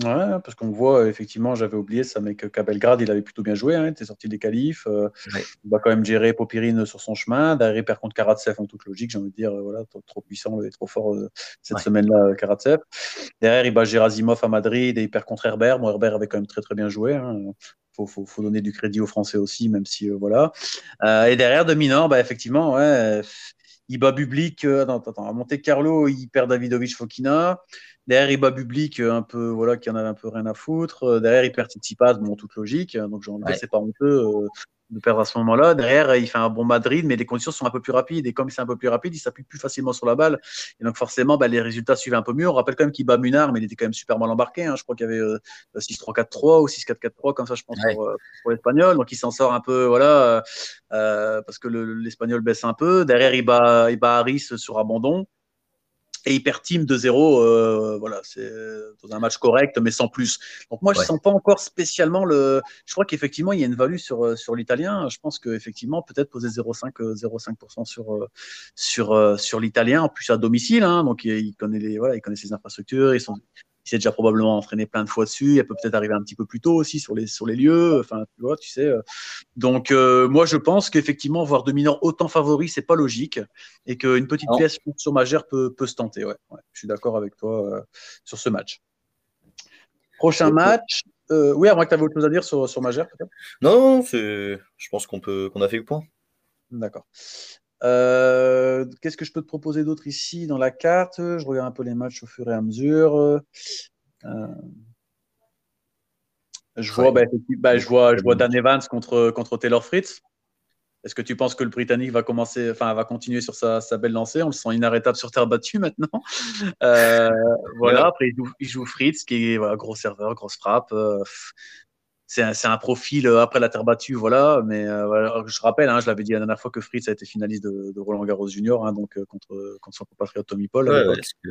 Ouais, parce qu'on voit, effectivement, j'avais oublié ça, mais que Belgrade, il avait plutôt bien joué, hein, il était sorti des qualifs. Euh, Il va quand même gérer Popirine sur son chemin. Derrière, il perd contre Karatsev en toute logique, j'ai envie de dire, euh, voilà, trop, puissant et trop fort euh, cette semaine-là, euh, Karatsev. Derrière, il bat Gerasimov à Madrid et il perd contre Herbert. Bon, Herbert avait quand même très très bien joué. Hein. Faut, faut, faut, donner du crédit aux Français aussi, même si, voilà. et derrière, de Minor, bah, effectivement, ouais, il bat Bublik. attends, attends, à Monte Carlo, il perd Davidovic Fokina. Derrière, il bat Bublik, un peu, voilà, qui en avait un peu rien à foutre. Euh, derrière, il perd Tsitsipas, bon, toute logique. Donc, j'en ouais. c'est pas honteux euh, de perdre à ce moment-là. Derrière, il fait un bon Madrid, mais les conditions sont un peu plus rapides. Et comme c'est un peu plus rapide, il s'appuie plus facilement sur la balle. Et donc, forcément, bah, les résultats suivent un peu mieux. On rappelle quand même qu'il bat Munard, mais il était quand même super mal embarqué. Hein. Je crois qu'il y avait 6-3-4-3 euh, ou 6-4-4-3, comme ça, je pense, pour, pour l'Espagnol. Donc, il s'en sort un peu, voilà, parce que l'Espagnol baisse un peu. Derrière, il bat, il bat Harris sur abandon et hyper team de 0 euh, voilà, c'est dans un match correct, mais sans plus. Donc moi, je ne sens pas encore spécialement le. Je crois qu'effectivement, il y a une value sur euh, sur l'italien. Je pense qu'effectivement, peut-être poser 0,5 0,5% euh, sur sur sur l'italien, en plus à domicile. Hein, donc il, connaît les voilà, il connaît ses infrastructures, ils sont il s'est déjà probablement entraîné plein de fois dessus. Elle peut peut-être arriver un petit peu plus tôt aussi sur les, sur les lieux. Enfin, tu vois, tu sais. Euh. Donc, euh, moi, je pense qu'effectivement, voir mineurs autant favoris, c'est pas logique. Et qu'une petite pièce sur Magère peut, peut se tenter. Ouais. je suis d'accord avec toi euh, sur ce match. Prochain match. oui, à moins que tu avais autre chose à dire sur, sur Magère, peut-être? Non, je pense qu'on peut qu'on a fait le point. D'accord. Euh, qu'est-ce que je peux te proposer d'autre ici dans la carte? Je regarde un peu les matchs au fur et à mesure. Euh, je, vois, bah, bah, je, vois, je vois Dan Evans contre, contre Taylor Fritz. Est-ce que tu penses que le Britannique va commencer, enfin, va continuer sur sa, belle lancée? On le sent inarrêtable sur terre battue maintenant. Euh, voilà. Après, il joue, Fritz, qui est voilà, gros serveur, grosse frappe c'est un, profil euh, après la terre battue, voilà. Mais euh, je rappelle, hein, je l'avais dit la dernière fois que Fritz a été finaliste de, Roland Garros Junior, hein, donc euh, contre, contre son compatriote Tommy Paul.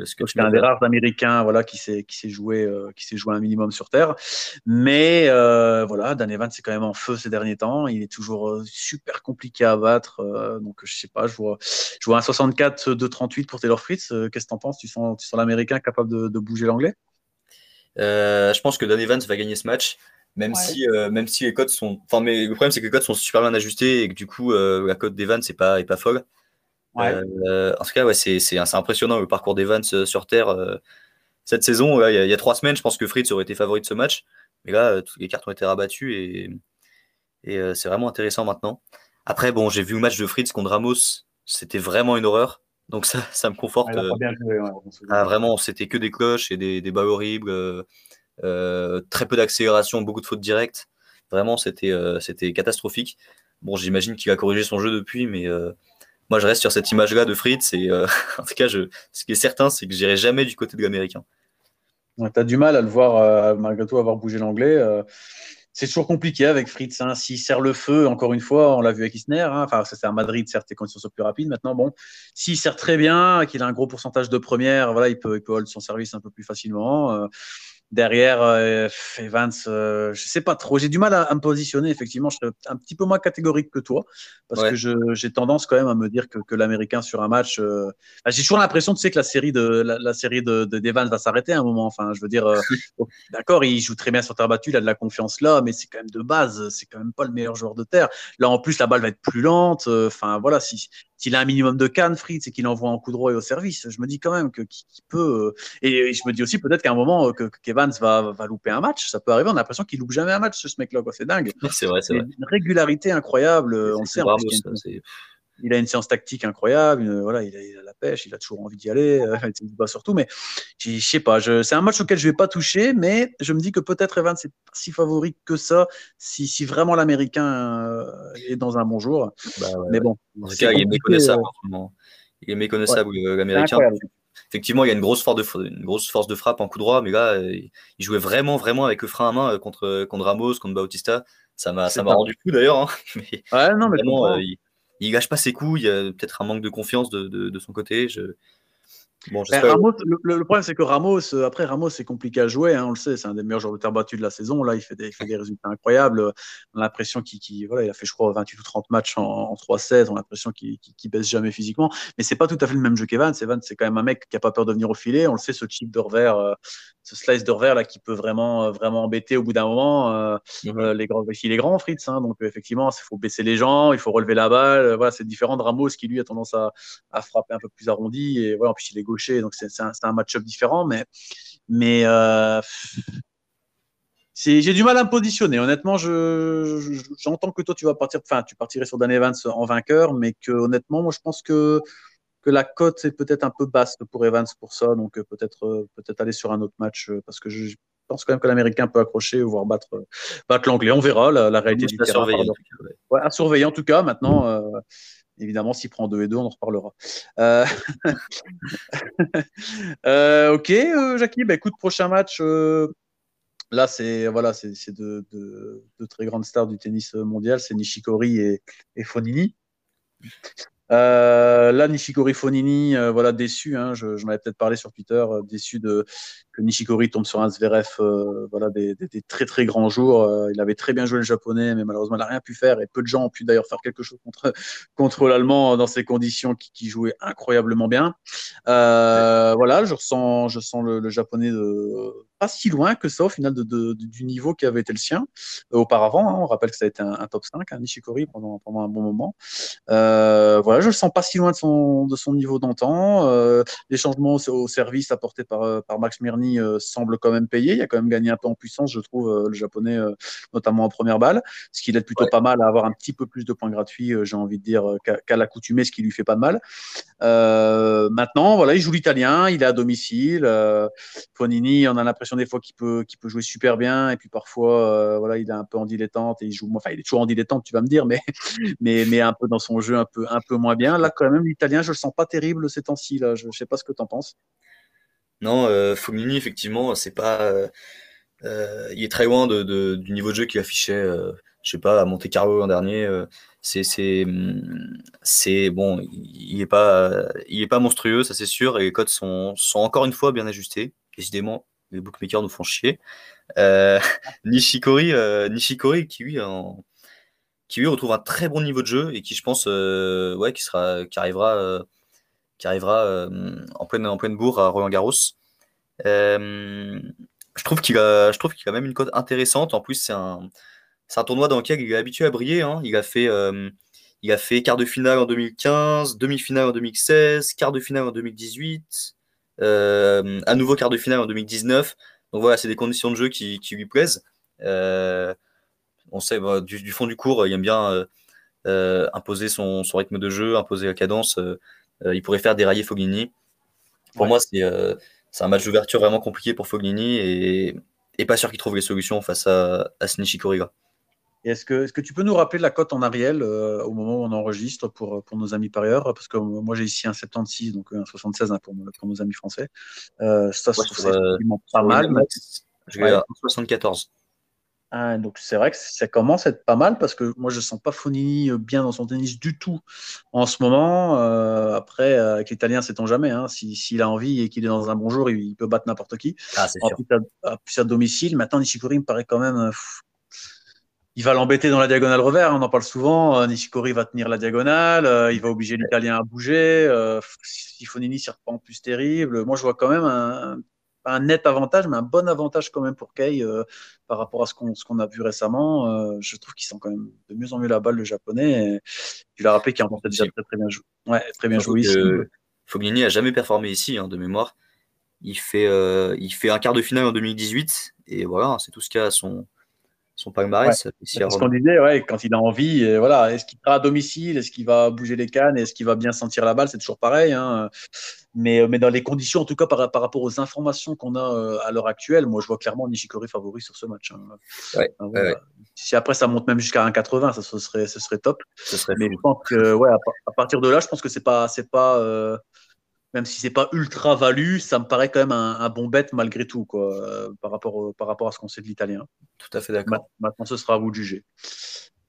c'est un des rares Américains, voilà, qui s'est qui s'est joué, qui s'est joué un minimum sur terre. Mais voilà, Dan Evans c'est quand même en feu ces derniers temps. Il est toujours super compliqué à battre. donc je sais pas, je vois, je vois un 64 de 38 pour Taylor Fritz. Qu'est-ce que tu en penses? Tu sens, tu sens l'Américain capable de, de bouger l'anglais? Je pense que Dan Evans va gagner ce match. Même si, euh, même si les codes sont, enfin, mais le problème c'est que les codes sont super bien ajustés et que du coup euh, la cote d'Evans c'est pas, est pas folle. Euh, en tout cas, ouais, c'est, impressionnant le parcours d'Evans sur terre cette saison. Il y, a trois semaines, je pense que Fritz aurait été favori de ce match, mais là, toutes les cartes ont été rabattues et, et c'est vraiment intéressant maintenant. Après, bon, j'ai vu le match de Fritz contre Ramos, c'était vraiment une horreur. Donc ça, ça me conforte. ah, vraiment, c'était que des cloches et des, des balles horribles. Euh, très peu d'accélération, beaucoup de fautes directes. Vraiment, c'était c'était catastrophique. Bon, j'imagine qu'il a corrigé son jeu depuis, mais moi, je reste sur cette image-là de Fritz. (laughs) En tout cas, ce qui est certain, c'est que j'irai jamais du côté de l'américain. tu as du mal à le voir, malgré tout, avoir bougé l'anglais c'est toujours compliqué avec Fritz. Hein. S'il sert le feu, encore une fois, on l'a vu avec Isner. Hein. Enfin, c'est à Madrid, certes, les conditions sont plus rapides. Maintenant, bon, s'il sert très bien, qu'il a un gros pourcentage de première, voilà, il peut, il peut hold son service un peu plus facilement. Euh, Derrière, euh, Evans, euh, je sais pas trop. J'ai du mal à, me positionner. Effectivement, je suis un petit peu moins catégorique que toi parce que j'ai tendance quand même à me dire que, que l'Américain sur un match. Euh, j'ai toujours l'impression, tu sais, que la série de la, série de, d'Evans va s'arrêter à un moment. Enfin, je veux dire, euh, (laughs) d'accord, il joue très bien sur terre battue, il a de la confiance là, mais c'est quand même de base. C'est quand même pas le meilleur joueur de terre. Là, en plus, la balle va être plus lente. Enfin, voilà, si s'il a un minimum de canne, Fritz, et qu'il envoie en coup droit et au service, je me dis quand même que qu'il peut. Euh, et je me dis aussi peut-être qu'à un moment euh, que, Kevin va, va louper un match. Ça peut arriver. On a l'impression qu'il loupe jamais un match, ce mec-là. C'est dingue. C'est vrai, c'est vrai. Une régularité incroyable. On le sait. Il a une séance tactique incroyable. voilà, il a, la pêche. Il a toujours envie d'y aller. Euh, il surtout. Mais je sais pas. C'est un match auquel je vais pas toucher, mais je me dis que peut-être Evans c'est pas si favori que ça. Si, si vraiment l'Américain est dans un bon jour. Bah mais bon. En tout cas, il est méconnaissable Il est méconnaissable, l'Américain. Effectivement, il y a une grosse, force de, une grosse force de frappe en coup droit, mais là, il jouait vraiment, vraiment avec le frein à main euh, contre, contre Ramos, contre Bautista. Ça m'a rendu fou d'ailleurs. Hein. (laughs) ouais, non, mais vraiment, il, il gâche pas ses coups. Il y a peut-être un manque de confiance de, de, son côté. Je, Bon, Ramos, le, problème, c'est que Ramos, euh, après, Ramos, c'est compliqué à jouer. Hein, on le sait, c'est un des meilleurs joueurs de terre battue de la saison. Là, il fait des, fait des résultats incroyables. On a l'impression qu'il voilà, il a fait, je crois, 28 ou 30 matchs en, en 3-16. On a l'impression qu'il qu baisse jamais physiquement. Mais c'est pas tout à fait le même jeu qu'Evan. Evan, c'est quand même un mec qui a pas peur de venir au filet. On le sait, ce chip de revers, euh, ce slice de revers là, qui peut vraiment, euh, vraiment embêter au bout d'un moment. Euh, les grands, il est grand, Fritz. Hein, donc, effectivement, il faut baisser les gens, il faut relever la balle. Voilà, c'est différent de Ramos qui, lui, a tendance à, à frapper un peu plus arrondi. Et voilà, en plus, il est gaucher. Donc, c'est un un match-up différent, mais, mais euh, j'ai du mal à me positionner. Honnêtement, j'entends que toi, tu vas partir, enfin, tu partirais sur Dan Evans en vainqueur, mais que honnêtement, moi, je pense que, que la cote est peut-être un peu basse pour Evans pour ça, donc euh, peut-être euh, peut-être aller sur un autre match parce que je pense quand même que l'Américain peut accrocher, voire battre, battre l'Anglais. On verra la, réalité du terrain. à surveiller en tout cas. Maintenant, Évidemment, s'il prend 2 et 2, on en reparlera. Euh, (laughs) euh, ok, euh, Jackie, bah, écoute, prochain match. là, c'est voilà, c'est deux de, très grandes stars du tennis mondial, c'est Nishikori et Fonini. Euh, là, Nishikori Fonini, euh, voilà, déçu. Hein, je, je avais peut-être parlé sur Twitter, euh, déçu de que Nishikori tombe sur un Zverev, euh, voilà, des, des, des, très très grands jours. il avait très bien joué le japonais, mais malheureusement, il n'a rien pu faire. Et peu de gens ont pu d'ailleurs faire quelque chose contre (laughs) contre l'allemand dans ces conditions qui, qui jouait incroyablement bien. voilà, je ressens, je sens le, le japonais de pas si loin que ça au final de, de, du niveau qui avait été le sien auparavant. Hein. On rappelle que ça a été un, un top 5, hein, Nishikori pendant pendant un bon moment. voilà je le sens pas si loin de son, de son niveau d'antan. Euh, les changements au, service apportés par, euh, par Max Mirny euh, semblent quand même payer. Il a quand même gagné un peu en puissance, je trouve, le japonais, notamment en première balle, ce qui l'aide plutôt pas mal à avoir un petit peu plus de points gratuits, j'ai envie de dire, qu'à l'accoutumée, ce qui lui fait pas de mal. maintenant, voilà, il joue l'italien, il est à domicile. Fonini, on a l'impression des fois qu'il peut, qu'il peut jouer super bien, et puis parfois, voilà, il est un peu en dilettante et il joue, enfin, il est toujours en dilettante, tu vas me dire, mais, (laughs) mais, mais un peu dans son jeu un peu, un peu moins bien. Là, quand même, l'italien, je le sens pas terrible ces temps-ci. Là, je, ne sais pas ce que tu en penses. Non, euh, effectivement, c'est pas. Euh, euh, il est très loin de, du niveau de jeu qu'il affichait, euh, je sais pas, à Monte Carlo l'an dernier. c'est, c'est, bon, il est pas, il est pas monstrueux, ça c'est sûr, et les codes sont, sont encore une fois bien ajustés. Décidément, les bookmakers nous font chier. (laughs) Nishikori, Nishikori, qui lui, en, qui lui retrouve un très bon niveau de jeu et qui, je pense, euh, ouais, qui, sera, qui arrivera, euh, qui arrivera euh, en, pleine, en pleine bourre à Roland Garros. je trouve qu'il a, je trouve qu'il a même une cote intéressante. En plus, c'est un, c'est un tournoi dans lequel il est habitué à briller. Hein. Il, a fait, il a fait quart de finale en 2015, demi-finale en 2016, quart de finale en 2018, à nouveau quart de finale en 2019. Donc voilà, c'est des conditions de jeu qui, qui lui plaisent. Euh, on sait, bah, du, fond du cours, il aime bien euh, euh, imposer son, rythme de jeu, imposer la cadence. Euh, il pourrait faire dérailler Fognini. Pour moi, c'est un match d'ouverture vraiment compliqué pour Fognini et, pas sûr qu'il trouve les solutions face à, à ce Nishikoriga. Est-ce que, est que, tu peux nous rappeler la cote en Ariel au moment où on enregistre pour, pour nos amis parieurs? Parce que moi, j'ai ici un 76, donc un 76 hein, pour, pour, nos amis français. ça, c'est pas mal. Je vais à 74. Ah, donc c'est vrai que ça commence à être pas mal parce que moi je sens pas Fonini euh, bien dans son tennis du tout en ce moment. Euh, après, euh, avec l'Italien, sait-on jamais. Hein. S'il a envie et qu'il est dans un bon jour, il, peut battre n'importe qui. Ah, en plus à, plus à, domicile. Maintenant, Nishikori me paraît quand même. Il va l'embêter dans la diagonale revers. Hein. On en parle souvent. Nishikori va tenir la diagonale. il va obliger l'Italien à bouger. si Fonini s'y reprend plus terrible, moi je vois quand même un, un net avantage, mais un bon avantage quand même pour Kei euh, par rapport à ce qu'on a vu récemment. Euh, je trouve qu'il sent quand même de mieux en mieux la balle, le japonais. tu l'as rappelé qu'il a déjà très, très bien joué. Ouais, très bien joué ici. Fognini n'a jamais performé ici, hein, de mémoire. Il fait, euh, il fait un quart de finale en 2018, et voilà, c'est tout ce qu'il a à son, son palmarès. C'est ce qu'on disait, ouais, quand il a envie, voilà, est-ce qu'il sera à domicile, est-ce qu'il va bouger les cannes, est-ce qu'il va bien sentir la balle, c'est toujours pareil. Hein. Mais, mais dans les conditions, en tout cas par, par rapport aux informations qu'on a euh, à l'heure actuelle, moi je vois clairement Nishikori favori sur ce match. Hein. Si après ça monte même jusqu'à 1,80, ça ce serait, ce serait top. mais je pense que ouais, à, partir de là, je pense que c'est pas, c'est pas, euh, même si c'est pas ultra value, ça me paraît quand même un, bon bet malgré tout, quoi, euh, par, rapport, par rapport à ce qu'on sait de l'italien. Tout à fait d'accord. Maintenant, ce sera à vous de juger.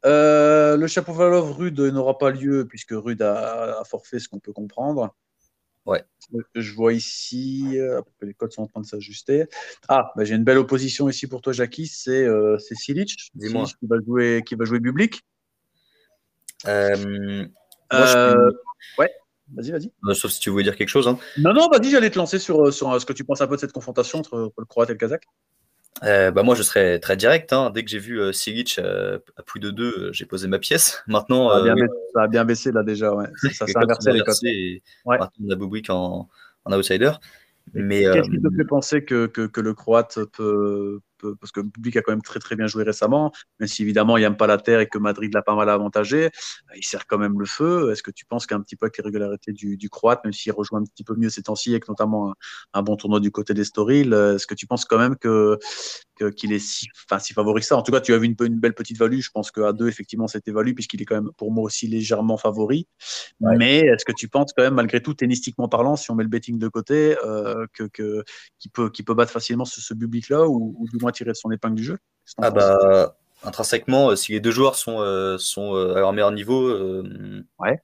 Euh, le chapeau Valov Rude n'aura pas lieu puisque Rude a, forfait, ce qu'on peut comprendre. Ouais. Je vois ici, euh, les codes sont en train de s'ajuster. Ah, bah, j'ai une belle opposition ici pour toi, Jackie. C'est euh, Silic. Dis-moi. Qui va jouer, qui va jouer Bublik. Euh, ouais. Vas-y, vas-y. Euh, sauf si tu voulais dire quelque chose. Hein. Non, non, vas-y, j'allais te lancer sur, sur ce que tu penses un peu de cette confrontation entre, le Croate et le Kazakh. Euh, bah moi, je serais très direct. Hein. Dès que j'ai vu euh, Silic euh, à plus de deux, j'ai posé ma pièce. (laughs) Maintenant, ça a, bien, baissé, ça a bien baissé là déjà. Ouais. (laughs) Ça, s'est inversé les cotes. Maintenant, on a Bublik en, en outsider. Qu'est-ce qui te fait penser que, que, que, le Croate peut, parce que le public a quand même très très bien joué récemment, même si évidemment il n'aime pas la terre et que Madrid l'a pas mal avantagé, il sert quand même le feu. Est-ce que tu penses qu'un petit peu avec les régularités du, du Croate, même s'il rejoint un petit peu mieux ces temps-ci, avec notamment un, bon tournoi du côté d'Estoril, est-ce que tu penses quand même que qu'il est si, enfin, si favori ça? En tout cas, tu as vu une, une belle petite value. Je pense qu'à deux, effectivement, c'était value puisqu'il est quand même pour moi aussi légèrement favori. Mais est-ce que tu penses quand même, malgré tout, tennistiquement parlant, si on met le betting de côté, euh, que, que qu'il peut, peut battre facilement ce, ce public-là ou, ou du moins tirer de son épingle du jeu Ah bah, intrinsèquement, euh, si les deux joueurs sont, euh, sont euh, à leur meilleur niveau, ouais.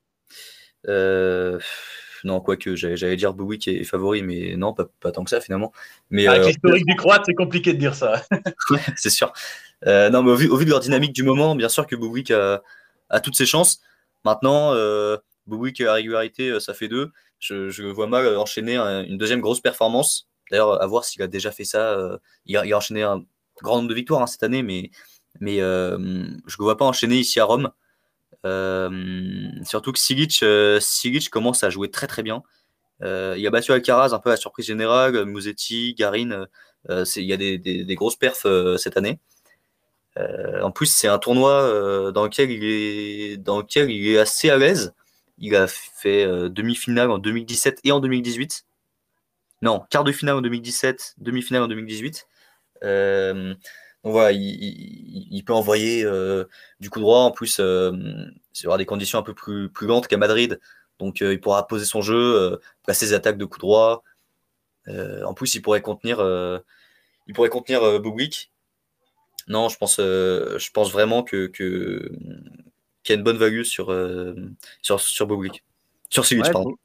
non, quoique, j'allais dire Bowie qui est favori, mais non, pas, pas tant que ça finalement. Mais, Avec l'historique du Croate, c'est compliqué de dire ça. (laughs) c'est sûr. non, mais au vu, au vu, de leur dynamique du moment, bien sûr que Bowie a, a, toutes ses chances. Maintenant, euh, qui à régularité, ça fait deux. Je, je vois mal enchaîner une deuxième grosse performance. D'ailleurs, à voir s'il a déjà fait ça. il, a, il, a, enchaîné un grand nombre de victoires hein, cette année, mais, mais euh, je ne vois pas enchaîner ici à Rome. Euh, surtout que Silic, euh, commence à jouer très très bien. il a battu Alcaraz un peu à surprise générale, Musetti, Garin. il y a des, des, grosses perfs cette année. en plus, c'est un tournoi dans, lequel il est, dans lequel il est assez à l'aise. Il a fait demi-finale en 2017 et en 2018. Non, quart de finale en 2017, demi-finale en 2018. Euh, donc voilà, il, peut envoyer euh, du coup droit. En plus, euh, il y aura des conditions un peu plus, plus lentes qu'à Madrid. Donc il pourra poser son jeu, placer ses attaques de coup droit. en plus, il pourrait contenir, il pourrait contenir Non, je pense, je pense vraiment que, que qu'il y a une bonne value sur, sur, sur Sur Silic, pardon.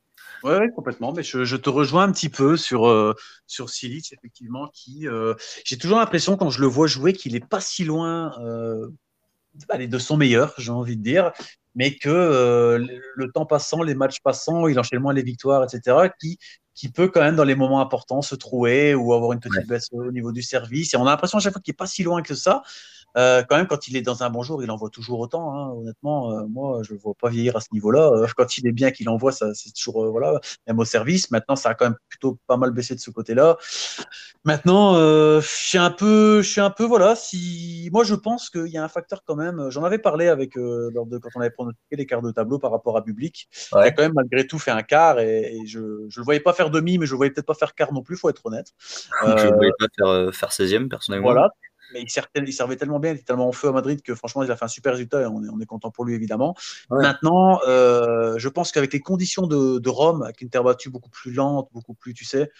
Oui, complètement. Mais je, te rejoins un petit peu sur, euh, sur Silic, effectivement, qui euh, j'ai toujours l'impression quand je le vois jouer qu'il n'est pas si loin euh, de son meilleur, j'ai envie de dire, mais que le temps passant, les matchs passant, il enchaîne moins les victoires, etc., qui, qui peut quand même dans les moments importants se trouer ou avoir une petite baisse au niveau du service. Et on a l'impression à chaque fois qu'il n'est pas si loin que ça. Euh, quand même, quand il est dans un bon jour, il envoie toujours autant. Hein. Honnêtement, euh, moi, je ne le vois pas vieillir à ce niveau-là. Euh, quand il est bien qu'il envoie, ça, c'est toujours voilà, même au service. Maintenant, ça a quand même plutôt pas mal baissé de ce côté-là. Maintenant, je suis un peu, je suis un peu voilà. Si moi, je pense qu'il y a un facteur quand même. J'en avais parlé avec lors de quand on avait pronostiqué les quarts de tableau par rapport à Public. Il a quand même malgré tout fait un quart et, je ne le voyais pas faire demi, mais je ne voyais peut-être pas faire quart non plus. Faut être honnête. je ne voyais pas faire, faire 16e personnellement. Voilà. Mais il, servait, tellement bien, il était tellement en feu à Madrid que franchement, il a fait un super résultat et on est, on est content pour lui évidemment. Maintenant, euh, je pense qu'avec les conditions de, de Rome, avec une terre battue beaucoup plus lente, beaucoup plus, tu sais,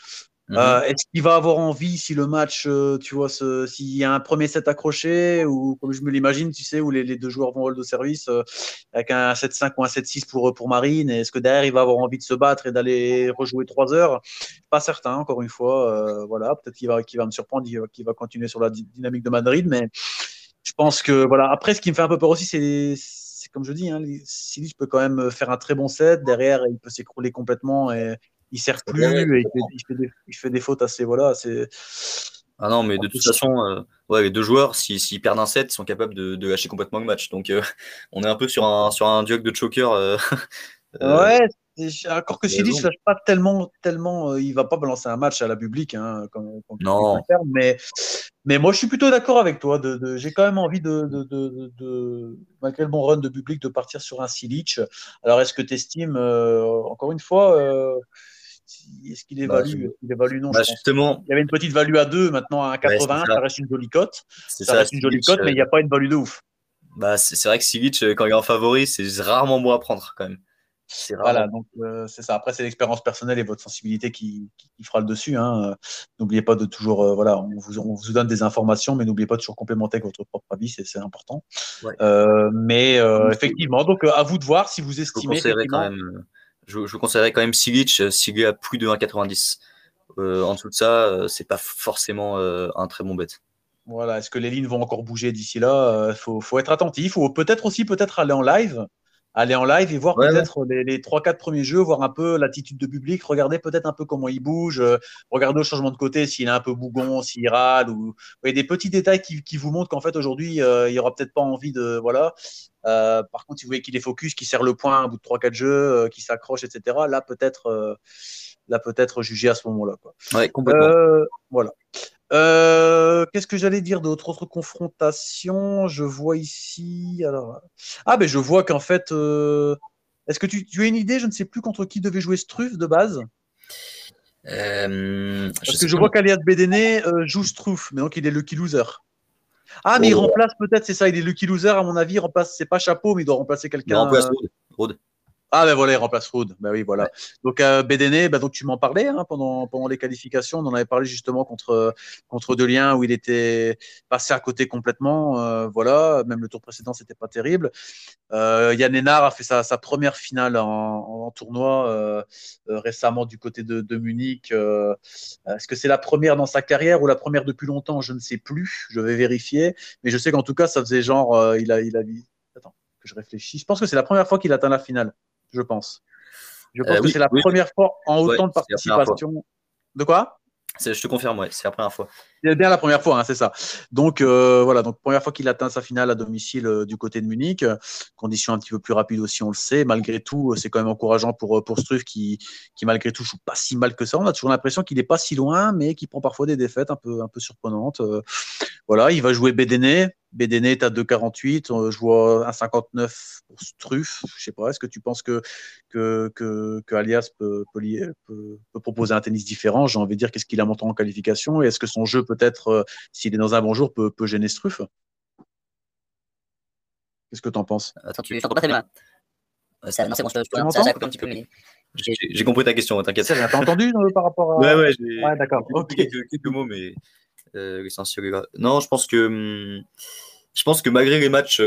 Mhm. Euh, est-ce qu'il va avoir envie si le match, euh, tu vois, s'il y a un premier set accroché ou comme je me l'imagine, tu sais, où les, deux joueurs vont hold de service euh, avec un 7-5 ou un 7-6 pour, pour Marine, est-ce que derrière il va avoir envie de se battre et d'aller rejouer 3 heures? Pas certain, encore une fois. voilà, peut-être qu'il va, va me surprendre, qu'il va, continuer sur la dynamique de Madrid, mais je pense que voilà. Après, ce qui me fait un peu peur aussi, c'est comme je dis, hein, peut quand même faire un très bon set. Derrière, il peut s'écrouler complètement et, il sert plus et il fait, des, fautes assez voilà c'est ah non mais de toute façon euh, ouais, les deux joueurs s'ils perdent un set ils sont capables de, lâcher complètement le match. Donc euh, (laughs) on est un peu sur un sur un duel de choker euh, (laughs) ouais encore que Silis lâche pas tellement tellement il va pas balancer un match à la public hein, non. mais mais moi je suis plutôt d'accord avec toi de, j'ai quand même envie de, de, malgré le bon run de public de partir sur un Silic alors est-ce que tu estimes encore une fois est-ce qu'il évalue, bah, évalue Non, bah, justement. Il y avait une petite value à 2, maintenant à 80, ça. reste une jolie cote. Ça, reste une jolie cote, mais il n'y a pas une value de ouf. Bah, c'est vrai que Silic, euh, quand il est en favori, c'est rarement bon à prendre quand même. Voilà, donc euh, c'est ça. Après, c'est l'expérience personnelle et votre sensibilité qui, qui, fera le dessus. Hein. N'oubliez pas de toujours, euh, voilà, on vous, on vous, donne des informations, mais n'oubliez pas de toujours complémenter avec votre propre avis, c'est important. mais effectivement, donc à vous de voir si vous estimez. quand même je, je conseillerais quand même Silic euh, s'il est à plus de 1,90. Euh, en dessous de ça, euh, c'est pas forcément un très bon bet. Voilà, est-ce que les lignes vont encore bouger d'ici là? Faut, faut, être attentif. Ou peut-être aussi peut-être aller en live? Aller en live et voir peut-être les, les 3-4 premiers jeux, voir un peu l'attitude de public, regarder peut-être un peu comment il bouge, regarder au changement de côté s'il est un peu bougon, s'il râle, ou voyez, des petits détails qui, qui vous montrent qu'en fait aujourd'hui il n'y aura peut-être pas envie de voilà. Euh, par contre, si vous voyez qu'il est focus, qu'il serre le point au bout de 3-4 jeux, euh, qu'il s'accroche, etc., là peut-être euh, là peut-être juger à ce moment-là. Ouais, complètement. voilà. Qu'est-ce que j'allais dire d'autre? Autre confrontation, je vois ici. Alors, ah ben je vois qu'en fait, est-ce que tu, tu, as une idée? Je ne sais plus contre qui devait jouer Struff de base. Parce que je vois qu'Alias Bédéné joue Struff, mais donc il est lucky loser. Ah, mais il oh. remplace peut-être, c'est ça, il est lucky loser, à mon avis, il remplace, c'est pas Chapeau, mais il doit remplacer quelqu'un. Il remplace Rode. Ah ben voilà, il remplace Rood. Ben oui, voilà. Donc euh, ben donc tu m'en parlais hein, pendant, pendant les qualifications. On en avait parlé justement contre, contre Delien où il était passé à côté complètement. Euh, voilà, même le tour précédent, c'était pas terrible. Euh, Yann Hénard a fait sa, sa première finale en, en tournoi euh, euh, récemment du côté de, de Munich. Est-ce que c'est la première dans sa carrière ou la première depuis longtemps? Je ne sais plus. Je vais vérifier. Mais je sais qu'en tout cas, ça faisait genre, il a, il a Attends, que je réfléchis. Je pense que c'est la première fois qu'il atteint la finale je pense. Je pense euh, que c'est la première fois en autant de participation. De quoi? Je te confirme, ouais, c'est la première fois. C'est bien la première fois, hein, c'est ça. Donc euh, voilà, donc première fois qu'il atteint sa finale à domicile euh, du côté de Munich. Condition un petit peu plus rapide aussi, on le sait. Malgré tout, c'est quand même encourageant pour, pour Struff qui, qui, malgré tout, joue pas si mal que ça. On a toujours l'impression qu'il n'est pas si loin, mais qui prend parfois des défaites un peu, un peu surprenantes. voilà, il va jouer Bédéné. BDN est à 2,48. Euh, je vois un 59 pour Struff. Je sais pas. Est-ce que tu penses que, que, que, Alias peut, peut, proposer un tennis différent? J'ai envie de dire qu'est-ce qu'il a montré en qualification? Et est-ce que son jeu, peut-être, euh, s'il est dans un bon jour, peut, peut gêner Struff Qu'est-ce que tu en penses? Attends, tu pas très bien. Euh, ça, non, c'est bon, je, je, ça, ça coupe un petit peu. Mais... J'ai compris ta question, t'inquiète. T'as entendu par rapport à. Ouais, ouais, ouais d'accord. Quelques, quelques, mots, mais euh, non, je pense que hum, je pense que malgré les matchs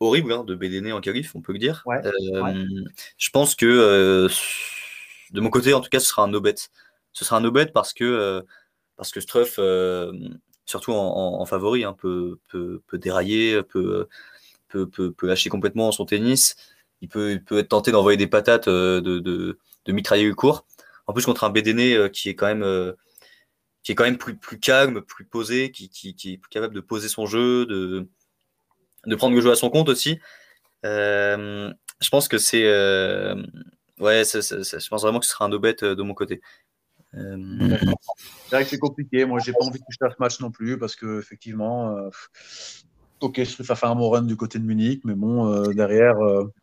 horribles hein, de BDN en qualif, on peut le dire, euh, je pense que euh, de mon côté, en tout cas, ce sera un no-bet. Ce sera un no-bet parce que parce que Struff, surtout en, favori, hein, peut, peut, dérailler, peut, peut, peut, lâcher complètement son tennis. Il peut, peut être tenté d'envoyer des patates, de, de, de, mitrailler le cours. En plus, contre un BDN qui est quand même qui est quand même plus, plus calme, plus posé, qui, qui, qui, est plus capable de poser son jeu, de, de prendre le jeu à son compte aussi. Euh, je pense que c'est. Euh, ouais, je pense vraiment que ce sera un no-bet euh, de mon côté. Euh... C'est vrai que c'est compliqué. Moi, j'ai pas envie de toucher à ce match non plus parce que effectivement, euh, ok, Struff a fait un bon run du côté de Munich, mais bon, derrière.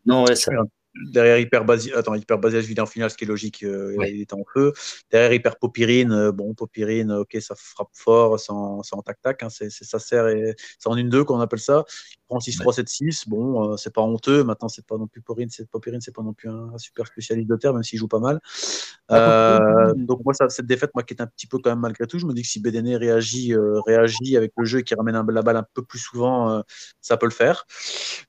non, ouais, ça... derrière Hyper Basi... Attends, Hyper en finale, ce qui est logique, euh, il est en feu. Derrière Hyper Popirine, euh, bon, Popirine, ok, ça frappe fort, c'est en, tac-tac, hein, c'est, ça sert et c'est en une deux qu'on appelle ça. Il prend 6-3-7-6, bon, c'est pas honteux. Maintenant, c'est pas non plus Popirine, c'est, Popirine, c'est pas non plus un, super spécialiste de terre, même s'il joue pas mal. Ah, donc, moi, ça, cette défaite, moi, qui est un petit peu quand même malgré tout, je me dis que si Bédéné réagit, réagit avec le jeu et qui ramène la balle un peu plus souvent, ça peut le faire.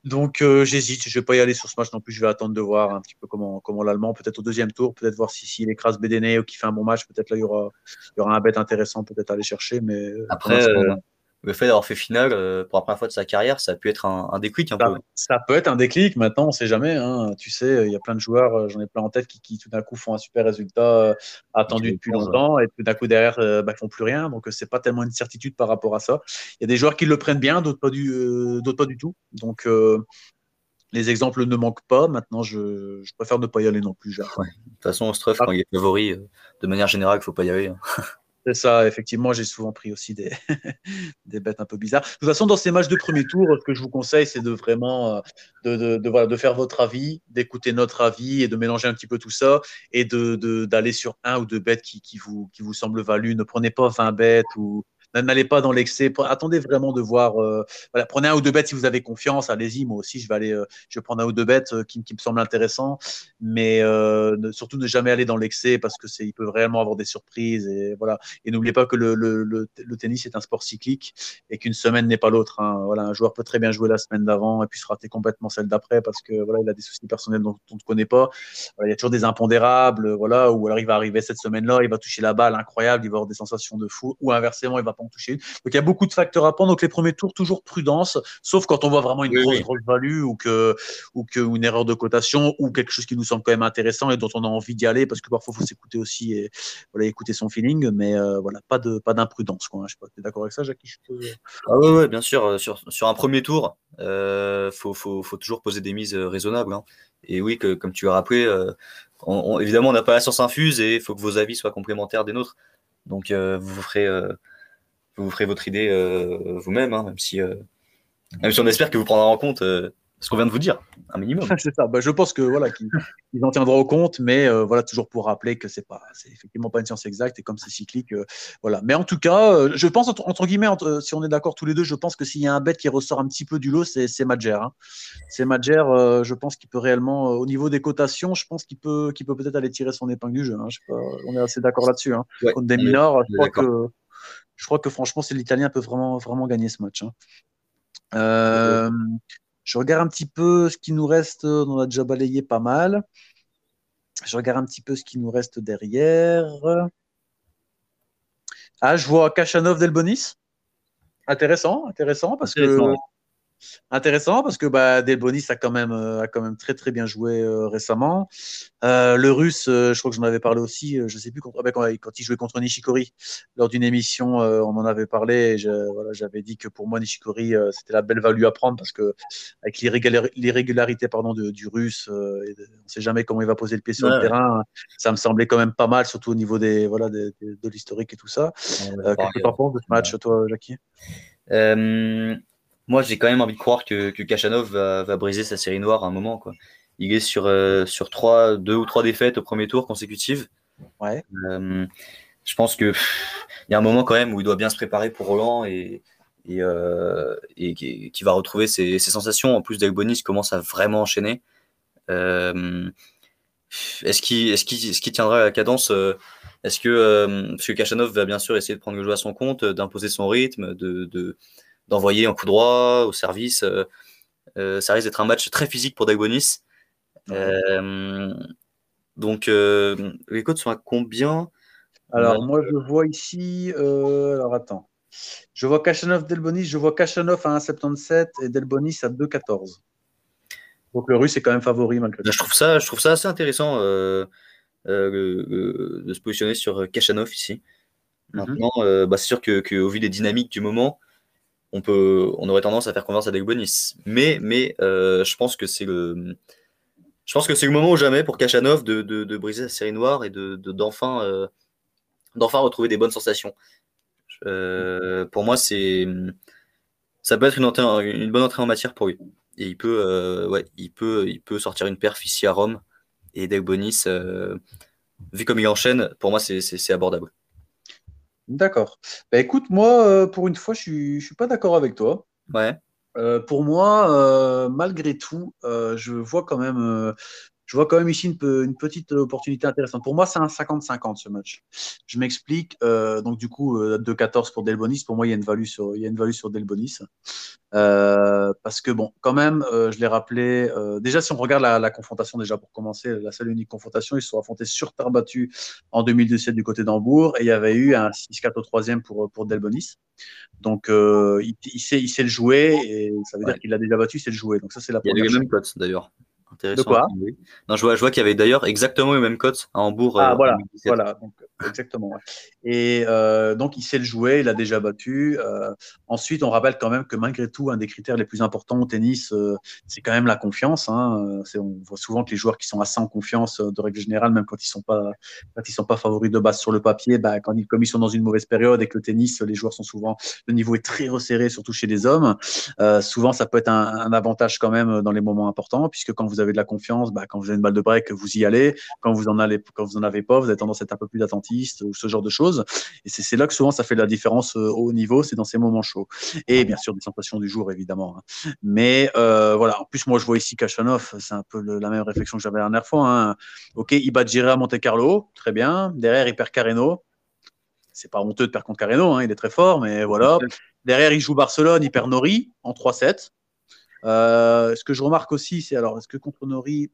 Donc, j'hésite, je vais pas y aller sur ce match non plus, je vais attendre de voir un petit peu comment, comment l'Allemand, peut-être au deuxième tour, peut-être voir s'il si, écrase Bédéné ou qu'il fait un bon match, peut-être là il y aura, il y aura un bête intéressant peut-être à aller chercher. Mais euh, après, euh, le fait d'avoir fait finale euh, pour la première fois de sa carrière, ça peut être un, déclic un ça, peu. Ça peut être un déclic. Maintenant, on sait jamais. Hein. Tu sais, il y a plein de joueurs, j'en ai plein en tête, qui, qui tout d'un coup font un super résultat attendu depuis longtemps et tout d'un coup derrière, bah, font plus rien. Donc, c'est pas tellement une certitude par rapport à ça. Il y a des joueurs qui le prennent bien, d'autres pas du, d'autres pas du tout. Donc, les exemples ne manquent pas. Maintenant, je, préfère ne pas y aller non plus. De toute façon, Struff, ah. quand il est favori, euh, de manière générale, il ne faut pas y aller. Hein. (laughs) C'est ça, effectivement, j'ai souvent pris aussi des, (laughs) des bêtes un peu bizarres. De toute façon, dans ces matchs de premier tour, ce que je vous conseille, c'est de vraiment euh, de, voilà, de faire votre avis, d'écouter notre avis et de mélanger un petit peu tout ça et d'aller sur un ou deux bêtes qui, qui, vous, qui vous semblent values. Ne prenez pas 20 bêtes ou, n'allez pas dans l'excès. Attendez vraiment de voir. Euh, voilà, prenez un ou deux bêtes si vous avez confiance. Allez-y, moi aussi, je vais aller, euh, je vais prendre un ou deux bêtes euh, qui, me semblent intéressants. Mais surtout ne jamais aller dans l'excès parce que c'est, il peut réellement avoir des surprises et voilà. Et n'oubliez pas que le, tennis est un sport cyclique et qu'une semaine n'est pas l'autre. Hein. Voilà, un joueur peut très bien jouer la semaine d'avant et puis se rater complètement celle d'après parce que voilà, il a des soucis personnels dont, on ne connaît pas. il y a toujours des impondérables, voilà. Ou alors il va arriver cette semaine-là, il va toucher la balle incroyable, il va avoir des sensations de fou. Ou inversement, il va pas toucher Donc il y a beaucoup de facteurs à prendre. Donc les premiers tours, toujours prudence, sauf quand on voit vraiment une grosse, grosse value ou que ou que une erreur de cotation ou quelque chose qui nous semble quand même intéressant et dont on a envie d'y aller parce que parfois il faut s'écouter aussi et voilà écouter son feeling, mais euh, voilà pas de pas d'imprudence quoi. Hein. Je sais pas, es d'accord avec ça, Jackie Ah ouais, bien sûr. Euh, sur, sur un premier tour, euh, faut, faut, faut, toujours poser des mises raisonnables. Hein. Et oui, que, comme tu as rappelé, évidemment, on n'a pas la science infuse et il faut que vos avis soient complémentaires des nôtres. Donc, vous ferez vous ferez votre idée euh, vous-même, hein, même, si, euh, même si on espère que vous prendrez en compte euh, ce qu'on vient de vous dire, un minimum. (laughs) c'est ça. Bah, je pense que voilà, qu'ils en tiendront compte, mais voilà, toujours pour rappeler que c'est pas, c'est effectivement pas une science exacte et comme c'est cyclique, voilà. Mais en tout cas, je pense entre, guillemets, si on est d'accord tous les deux, je pense que s'il y a un bet qui ressort un petit peu du lot, c'est, c'est Madjer. Hein. C'est Madjer. je pense qu'il peut réellement, au niveau des cotations, je pense qu'il peut, qu'il peut peut-être aller tirer son épingle du jeu. Hein. Je sais pas, on est assez d'accord là-dessus. Hein. Contre des mineurs, je crois que je crois que franchement, c'est l'Italien peut vraiment, vraiment gagner ce match. Hein. Euh, je regarde un petit peu ce qui nous reste. On a déjà balayé pas mal. Je regarde un petit peu ce qui nous reste derrière. Ah, je vois Kachanov Delbonis. Intéressant, intéressant, parce que intéressant parce que bah, Delbonis a quand même euh, a quand même très très bien joué euh, récemment. Euh, le Russe, je crois que j'en avais parlé aussi. je sais plus quand, ah, quand, quand, il jouait contre Nishikori lors d'une émission, on en avait parlé. j'avais dit que pour moi Nishikori c'était la belle value à prendre parce que avec l'irrégularité pardon du Russe, on ne sait jamais comment il va poser le pied sur le terrain. Ça me semblait quand même pas mal, surtout au niveau des voilà de l'historique et tout ça. Qu'est-ce que tu penses de ce match, toi, Jackie? Moi, j'ai quand même envie de croire que, que Kachanov va, briser sa série noire à un moment. Quoi. Il est sur, euh, sur trois, deux ou trois défaites au premier tour consécutives. Ouais. Euh, je pense qu'il y a un moment quand même où il doit bien se préparer pour Roland et, et, euh, et qui, va retrouver ses, ses, sensations. En plus, Delbonis commence à vraiment enchaîner. est-ce qu'il est qu qu tiendra la cadence Est-ce que, parce que Kachanov va bien sûr essayer de prendre le jeu à son compte, d'imposer son rythme, de, de d'envoyer un coup droit au service. Euh, euh, ça risque d'être un match très physique pour Dagonis. Euh, donc, les codes sont à combien? Alors, moi, je vois ici. alors, attends. Je vois Kachanov Delbonis, je vois Kachanov à 1,77 et Delbonis à 2,14. Donc le russe est quand même favori malgré tout. Je trouve ça, je trouve ça assez intéressant de se positionner sur Kachanov ici. Mhm. Maintenant, bah, c'est sûr qu'au que, vu des dynamiques du moment, on, peut, on aurait tendance à faire confiance à Bonis. Mais, mais euh, je pense que c'est le. Je pense que c'est le moment ou jamais pour Kachanov de, de, briser sa série noire et de, d'enfin, euh, d'enfin retrouver des bonnes sensations. Euh, pour moi, c'est ça peut être une, une bonne entrée en matière pour lui. Et il peut, ouais, il peut, il peut sortir une perf ici à Rome. Et Delbonis, vu comme il enchaîne, pour moi, c'est abordable. D'accord. Bah, écoute, moi, pour une fois, je ne suis, pas d'accord avec toi. Ouais. pour moi, malgré tout, je vois quand même je vois quand même ici une, petite opportunité intéressante. Pour moi, c'est un 50-50 ce match. Je m'explique. Euh, donc, du coup, 2-14 euh, pour Delbonis. Pour moi, il y a une value sur, il y a une value sur Delbonis. Euh, parce que, bon, quand même, je l'ai rappelé. déjà, si on regarde la, confrontation, déjà pour commencer, la seule unique confrontation, ils se sont affrontés sur terre battue en 2017 du côté d'Hambourg. Et il y avait eu un 6-4 au troisième pour, pour Delbonis. Donc, il, sait, il sait le jouer. Et ça veut dire qu'il l'a déjà battu, il sait le jouer. Donc, ça, c'est la première. Il y a les mêmes cotes d'ailleurs. De quoi non, je vois, je vois qu'il y avait d'ailleurs exactement les mêmes cotes à Hambourg. Ah, euh, voilà, voilà donc, exactement. Et euh, donc, il sait le jouer, il a déjà battu. Euh, ensuite, on rappelle quand même que malgré tout, un des critères les plus importants au tennis, c'est quand même la confiance. Hein. On voit souvent que les joueurs qui sont assez en confiance, de règle générale, même quand ils sont pas, quand ils sont pas favoris de base sur le papier, bah, quand ils, comme ils sont dans une mauvaise période et que le tennis, les joueurs sont souvent, le niveau est très resserré, surtout chez les hommes. souvent, ça peut être un, un, avantage quand même dans les moments importants, puisque quand vous avez de la confiance, bah, quand vous avez une balle de break, vous y allez. Quand vous en allez, quand vous en avez pas, vous avez tendance à être un peu plus attentiste ou ce genre de choses. Et c'est là que souvent ça fait la différence euh, au niveau, c'est dans ces moments chauds. Et bien sûr des sensations du jour évidemment. Hein. Mais euh, voilà. En plus moi je vois ici Kachanov, c'est un peu la même réflexion que j'avais la dernière fois. Hein. Ok, il bat Giré à Monte Carlo, très bien. Derrière il perd Carreno. C'est pas honteux de perdre contre Carreno, hein, il est très fort, mais voilà. Derrière, il joue Barcelone, il perd Nori en 3-7. Euh, ce que je remarque aussi, c'est alors, est-ce que contre Nori,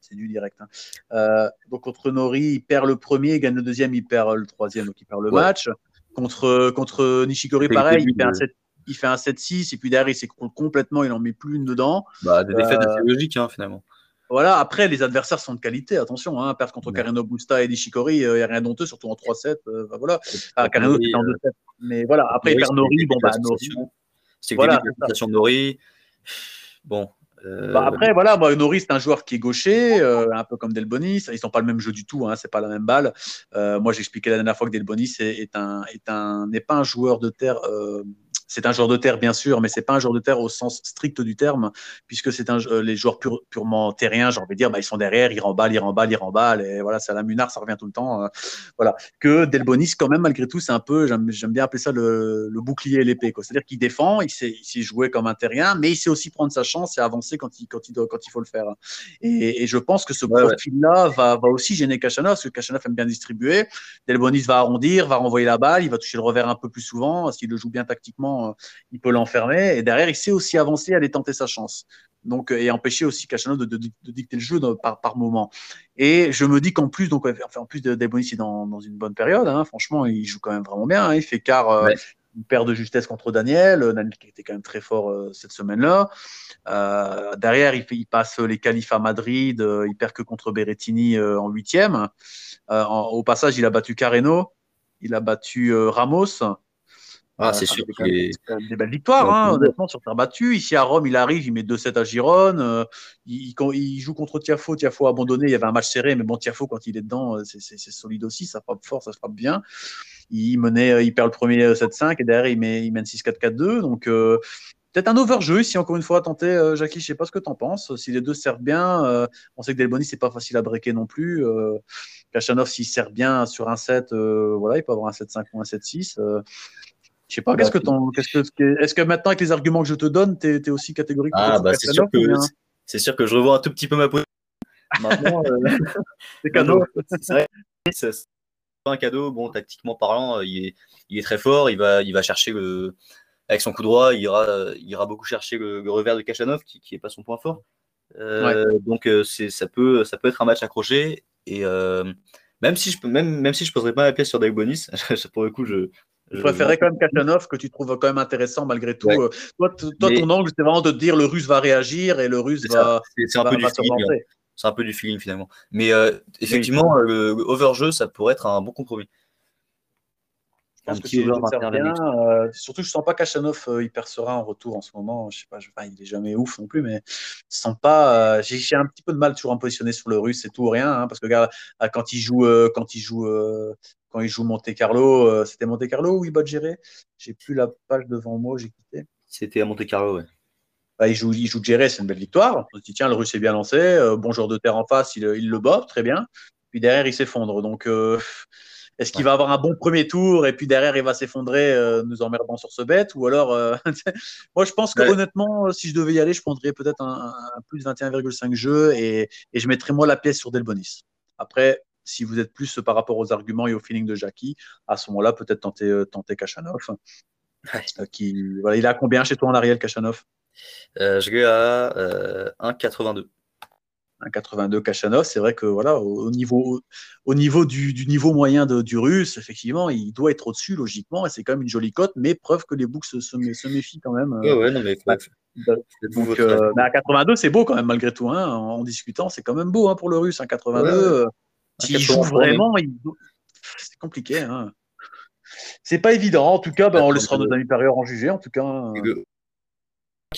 c'est du direct. Hein. Euh, donc contre Nori, il perd le premier, il gagne le deuxième, il perd le troisième, donc il perd le match. Contre, contre Nishikori, pareil, il fait, un 7, il fait un 7-6, et puis derrière, il s'écroule complètement, il n'en met plus une dedans. Bah, des défaites euh, assez logiques, hein, finalement. Voilà, après, les adversaires sont de qualité, attention, hein, perdre contre Kareno Busta et Nishikori, il n'y a rien d'honteux, surtout en 3-7. bah, voilà. Ah, Kareno, c'est en 2-7. Mais voilà, après, il perd Nori, bon, bah, Nori. C'est voilà, de Nori. Bon. Euh, bah, après, voilà, moi, Nori, c'est un joueur qui est gaucher, euh, un peu comme Delbonis. Ils sont pas le même jeu du tout, hein, c'est pas la même balle. Euh, moi, j'expliquais la dernière fois que Delbonis est, est un, est un, n'est pas un joueur de terre c'est un joueur de terre, bien sûr, mais c'est pas un joueur de terre au sens strict du terme, puisque c'est un, euh, les joueurs purement terriens, j'ai envie de dire, bah, ils sont derrière, ils remballent, ils remballent, ils remballent, et voilà, c'est à la Munard, ça revient tout le temps. Euh, voilà. Que Delbonis, quand même, malgré tout, c'est un peu, j'aime bien appeler ça le, bouclier et l'épée. C'est-à-dire qu'il défend, il sait, il jouer comme un terrien, mais il sait aussi prendre sa chance et avancer quand il, quand il, quand il faut le faire. Et, je pense que ce profil-là va, va aussi gêner Kachanov, parce que Kachanov aime bien distribuer. Delbonis va arrondir, va renvoyer la balle, il va toucher le revers un peu plus souvent, s'il le joue bien tactiquement euh, il peut l'enfermer. Et derrière, il sait aussi avancer, aller tenter sa chance. Donc, et empêcher aussi Cachanov de, dicter le jeu par, par moment. Et je me dis qu'en plus, donc, en plus de Debonis, il est dans, une bonne période. Hein. franchement, il joue quand même vraiment bien. Hein. il fait quart, euh, une paire de justesse contre Daniel. Daniel qui était quand même très fort euh, cette semaine-là. derrière, il, fait, il passe les qualifs à Madrid. il perd que contre Berrettini en huitième. au passage, il a battu Carreno. Il a battu Ramos. Ah, c'est sûr qu'il des belles victoires, hein, honnêtement, sur terre battue. Ici à Rome, il arrive, il met 2-7 à Gironne. Euh, il, il, joue contre Tiafo. Tiafo abandonné. Il y avait un match serré, mais bon, Tiafo, quand il est dedans, euh, c'est solide aussi. Ça frappe fort, ça frappe bien. Il menait, euh, il perd le premier 7-5 et derrière, il, met, il mène 6-4-4-2. Donc, peut-être un overjeu ici, encore une fois, à tenter. Euh, Jackie, je sais pas ce que tu en penses. Si les deux servent bien, on sait que Delboni, c'est pas facile à breaker non plus. Kachanov, s'il sert bien sur un 7, voilà, il peut avoir un 7-5 ou un 7-6. Je sais pas, qu'est-ce que ton, qu'est-ce que, est-ce que maintenant avec les arguments que je te donne, tu es, aussi catégorique Ah bah c'est sûr que c'est sûr que je revois un tout petit peu ma position. Maintenant, euh, (laughs) (laughs) c'est cadeau. C'est pas un cadeau. Bon, tactiquement parlant, euh, il est, il est très fort. Il va, il va chercher le, avec son coup droit, il ira, il ira beaucoup chercher le, revers de Kachanov, qui, qui est pas son point fort. Euh, donc c'est, ça peut, ça peut être un match accroché et même si je peux, même, même si je poserais pas la pièce sur Dave Bonis, (laughs) pour le coup, je, je préférais quand même Kachanov que tu trouves quand même intéressant malgré tout. Euh, toi, ton angle, c'est vraiment de te dire le russe va réagir et le russe va. C'est un, peu du feeling. C'est un peu du feeling finalement. Mais euh, effectivement, le overjeu, ça pourrait être un bon compromis. Je pense que si bien, euh, surtout, je sens pas Kachanov hyper serein en retour en ce moment. Je sais pas, je, il est jamais ouf non plus, mais je sens pas. J'ai un petit peu de mal toujours à me positionner sur le russe, c'est tout ou rien, hein, parce que regarde, quand il joue, quand il joue quand il joue Monte Carlo, euh, c'était Monte Carlo ou il bat J'ai plus la page devant moi, j'ai quitté. C'était à Monte Carlo, ouais. bah, il, joue, il joue Géré, c'est une belle victoire. On se dit, tiens, le russe est bien lancé, euh, bon joueur de terre en face, il, il le bat, très bien. Puis derrière, il s'effondre. Donc, euh, (laughs) est-ce qu'il va avoir un bon premier tour et puis derrière, il va s'effondrer, euh, nous emmerdant sur ce bête Ou alors, (laughs) moi, je pense que honnêtement, si je devais y aller, je prendrais peut-être un, plus 21,5 jeux et, et, je mettrais moi la pièce sur Delbonis. Après, si vous êtes plus par rapport aux arguments et au feeling de Jackie, à ce moment-là, peut-être tenter, tenter Kachanov. Qui, voilà, il a combien chez toi en Ariel, Kachanov? Euh, je l'ai à 1,82. 1,82 Kachanov, c'est vrai que voilà, au niveau, au niveau du, niveau moyen de, du russe, effectivement, il doit être au-dessus logiquement, et c'est quand même une jolie cote, mais preuve que les books se, se, méfient quand même. Ouais, ouais, non, mais donc, euh, à 82, c'est beau quand même malgré tout. Hein, en, discutant, c'est quand même beau hein, pour le russe. 1,82, euh, s'il joue vraiment, c'est compliqué. Hein. C'est pas évident. En tout cas, ben, on laissera nos amis parieurs en juger. En tout cas, hein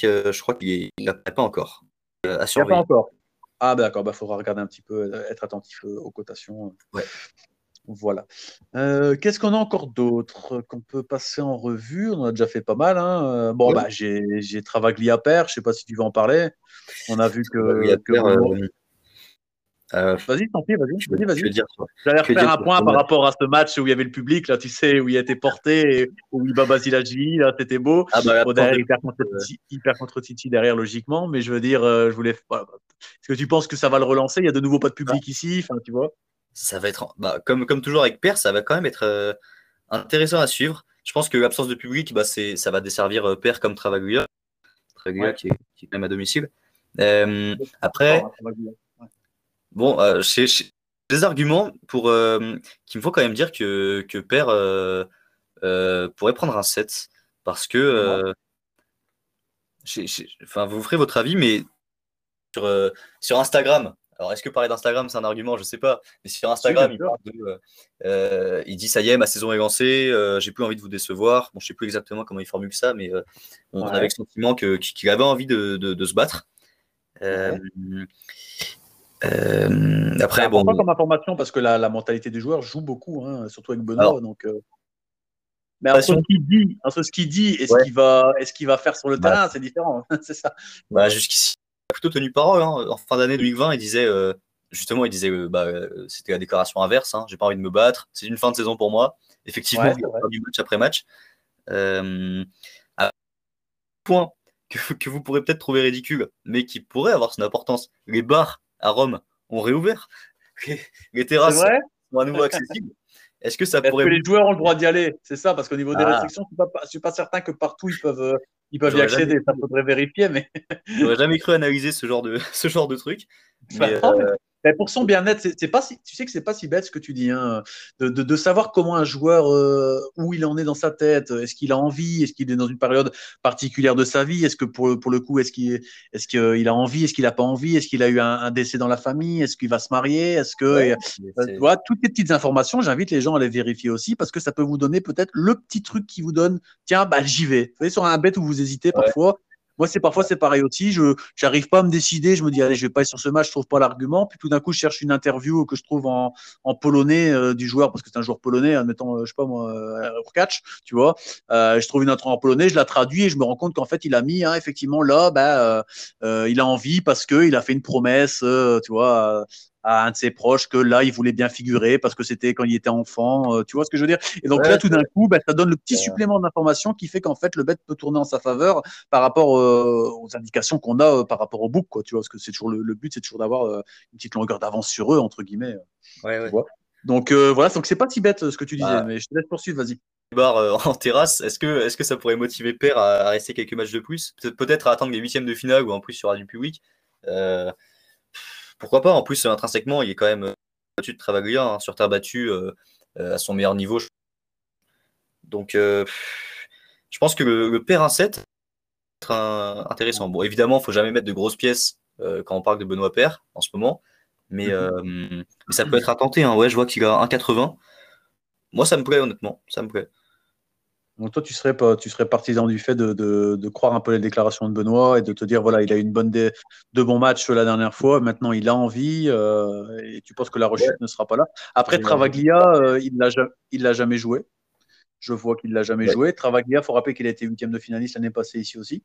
je crois qu'il n'apparaît pas encore. Euh, il pas encore. Ah, bah, d'accord, il bah, faudra regarder un petit peu, euh, être attentif euh, aux cotations. Ouais. Voilà. Qu'est-ce qu'on a encore d'autre qu'on peut passer en revue? On a déjà fait pas mal. Hein. Bon, bah, j'ai Travaglia Père, je ne sais pas si tu veux en parler. On a vu que. que euh, vas-y, tant pis, vas-y, vas-y, vas-y. J'allais refaire un point par rapport à ce match où il y avait le public, là, tu sais, où il a été porté, où il bat Basilagi, là, c'était beau. Ah bah, derrière, il perd contre, Titi derrière, logiquement, mais je veux dire, euh, je voulais. Est-ce que tu penses que ça va le relancer? Il y a de nouveau pas de public ah. ici, enfin, tu vois Ça va être, bah, comme, comme toujours avec Per, ça va quand même être euh, intéressant à suivre. Je pense que l'absence de public, bah, ça va desservir Per comme Travaglia, Travaglia qui, est, qui, est, quand même à domicile. après. Bon, euh, j'ai des arguments pour, euh, qui me font quand même dire que, que Père euh, pourrait prendre un 7. Parce que. enfin, vous ferez votre avis, mais sur, sur Instagram, alors, est-ce que parler d'Instagram, c'est un argument? Je ne sais pas. Mais sur Instagram, il, dit Ça y est, ma saison est lancée, j'ai plus envie de vous décevoir. Bon, je ne sais plus exactement comment il formule ça, mais on avait le sentiment qu'il avait envie de, de, se battre. Euh, après, bon. comme information parce que la, mentalité des joueurs joue beaucoup, hein, surtout avec Benoît. donc, euh, Mais entre, ce qu'il dit, entre ce qu'il dit et ce qu'il va, qu'il va faire sur le bah. terrain, c'est différent. (laughs) c'est ça. Bah, jusqu'ici, il a plutôt tenu parole. Hein. En fin d'année 2020, il disait, euh, justement, il disait, bah, c'était la déclaration inverse. Hein. J'ai pas envie de me battre. C'est une fin de saison pour moi. Effectivement, il a du match après match. point que, que vous pourrez peut-être trouver ridicule, mais qui pourrait avoir son importance. Les bars à Rome ont réouvert. (laughs) Les terrasses sont à nouveau accessibles. Est-ce que ça pourrait. que les joueurs ont le droit d'y aller C'est ça, parce qu'au niveau des ah. restrictions, je ne suis pas certain que partout ils peuvent, euh, ils peuvent y accéder. Ça faudrait vérifier, mais. J'aurais jamais cru analyser ce genre de, (laughs) ce genre de truc. Mais, pour son bien-être, c'est pas si, tu sais que c'est pas si bête ce que tu dis, hein, de, de, savoir comment un joueur, euh, où il en est dans sa tête, est-ce qu'il a envie, est-ce qu'il est dans une période particulière de sa vie, est-ce que pour, pour le coup, est-ce qu'il est, qu'il a envie, est-ce qu'il a pas envie, est-ce qu'il a eu un, décès dans la famille, est-ce qu'il va se marier, est-ce que, euh, voilà, toutes les petites informations, j'invite les gens à les vérifier aussi parce que ça peut vous donner peut-être le petit truc qui vous donne, tiens, bah j'y vais. Vous voyez sur un bête où vous hésitez parfois, moi, parfois c'est pareil aussi. Je n'arrive pas à me décider. Je me dis allez, je vais pas aller sur ce match, je trouve pas l'argument. Puis tout d'un coup, je cherche une interview que je trouve en, polonais euh, du joueur parce que c'est un joueur polonais, admettons, euh, je sais pas moi, euh, catch, tu vois. Je trouve une interview en polonais, je la traduis et je me rends compte qu'en fait, il a mis hein, effectivement là, bah, il a envie parce que il a fait une promesse, tu vois à un de ses proches que là, il voulait bien figurer parce que c'était quand il était enfant. Euh, tu vois ce que je veux dire? Et donc là, tout d'un coup, bah, ça donne le petit supplément d'information qui fait qu'en fait, le bet peut tourner en sa faveur par rapport euh, aux indications qu'on a euh, par rapport au book. Quoi, tu vois Parce que c'est toujours le, but, c'est toujours d'avoir une petite longueur d'avance sur eux, entre guillemets. Ouais, donc voilà, donc c'est pas si bête ce que tu disais, bah. mais je te laisse poursuivre, vas-y. (laughs) en terrasse, est-ce que, est que ça pourrait motiver Père à, rester quelques matchs de plus? Peut-être à attendre les huitièmes de finale ou en plus sur du public pourquoi pas En plus, intrinsèquement, il est quand même euh, battu de Travaglia hein, sur terre battue euh, euh, à son meilleur niveau. Donc, je pense que le, le pair 1-7 être intéressant. Bon, évidemment, il ne faut jamais mettre de grosses pièces quand on parle de Benoît Père en ce moment. Mais, mhm. ça peut être à tenter. Hein. Ouais, je vois qu'il a 1,80. Moi, ça me plaît, honnêtement. Ça me plaît. Donc toi, tu serais, pas, tu serais partisan du fait de, de, croire un peu les déclarations de Benoît et de te dire, voilà, il a eu une bonne de bons matchs la dernière fois, maintenant il a envie euh, et tu penses que la rechute ne sera pas là. Après, Travaglia, euh, il ne l'a jamais joué. Je vois qu'il ne l'a jamais joué. Travaglia, il faut rappeler qu'il a été huitième de finaliste l'année passée ici aussi.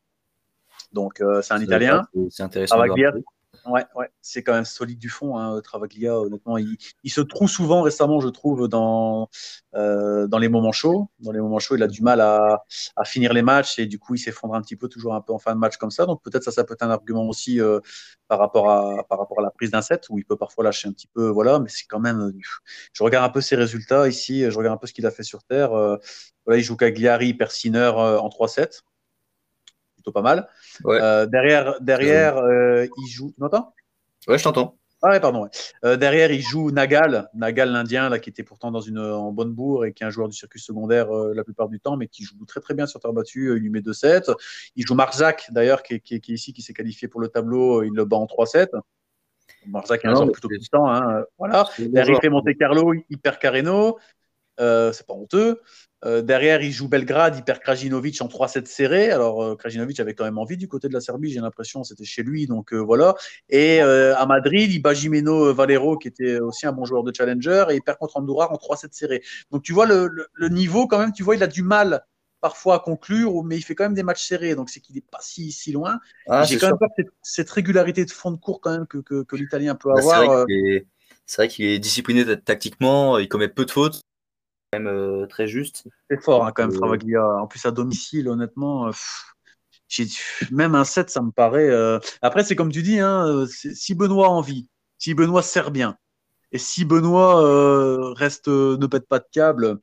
Donc, c'est un Italien. C'est intéressant. Ouais, ouais, c'est quand même solide du fond, hein, Travaglia. Honnêtement, il, se trouve souvent récemment, je trouve, dans, euh, dans les moments chauds. Dans les moments chauds, il a du mal à, finir les matchs et du coup, il s'effondre un petit peu, toujours un peu en fin de match comme ça. Donc peut-être ça, ça peut être un argument aussi euh, par, rapport à, par rapport à la prise d'un set où il peut parfois lâcher un petit peu, voilà. Mais c'est quand même. Je regarde un peu ses résultats ici. Je regarde un peu ce qu'il a fait sur terre. Euh, voilà, il joue Cagliari, Persiner en 3-7 pas mal. Euh, derrière, derrière euh, il joue. Tu m'entends? Ouais, je t'entends. Ah ouais, pardon. Euh, derrière, il joue Nagal, Nagal l'Indien, là, qui était pourtant dans une en bonne bourre et qui est un joueur du circuit secondaire la plupart du temps, mais qui joue très très bien sur terre battue. il lui met 2-7. Il joue Marzak, d'ailleurs, qui, qui, est ici, qui s'est qualifié pour le tableau. Il le bat en 3-7. Marzak est un joueur plutôt puissant. Hein, voilà. Derrière, il fait Monte Carlo, il perd Carreno. c'est pas honteux. Euh, derrière, il joue Belgrade, il perd Krajinovic en 3-7 serré. Alors, euh, Krajinovic avait quand même envie du côté de la Serbie, j'ai l'impression, c'était chez lui, donc euh, voilà. Et à Madrid, il bat Jimeno Valero, qui était aussi un bon joueur de challenger, et il perd contre Andorra en 3-7 serré. Donc, tu vois le, niveau, quand même, tu vois, il a du mal parfois à conclure, mais il fait quand même des matchs serrés, donc c'est qu'il n'est pas si, si loin. Ah, j'ai quand même cette, cette, régularité de fond de cours quand même que, que, l'Italien peut bah, avoir. C'est vrai qu'il est, est discipliné tactiquement, il commet peu de fautes même euh, très juste. C'est fort hein, quand même, Travaglia. En plus, à domicile, honnêtement, euh, même un 7, ça me paraît. Euh, après, c'est comme tu dis, hein, si Benoît a envie, si Benoît sert bien, et si Benoît reste, ne pète pas de câble,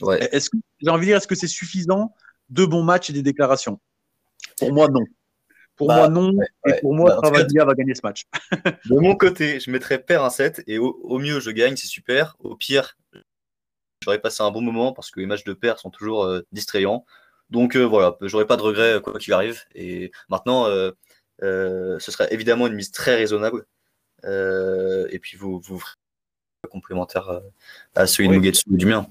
ouais. est-ce que, j'ai envie de dire, est-ce que c'est suffisant Deux bons matchs et des déclarations? Pour moi, non. Pour bah, moi, non. et pour moi, bah, Travaglia va gagner ce match. (laughs) de mon côté, je mettrais paire un 7 et au, au mieux, je gagne, c'est super. Au pire, j'aurais passé un bon moment parce que les matchs de paire sont toujours euh, distrayants. Donc euh, voilà, j'aurais pas de regrets quoi qu'il arrive. Et maintenant, euh, ce serait évidemment une mise très raisonnable. et puis vous, vous ferez complémentaire à celui de Mugetsu du mien.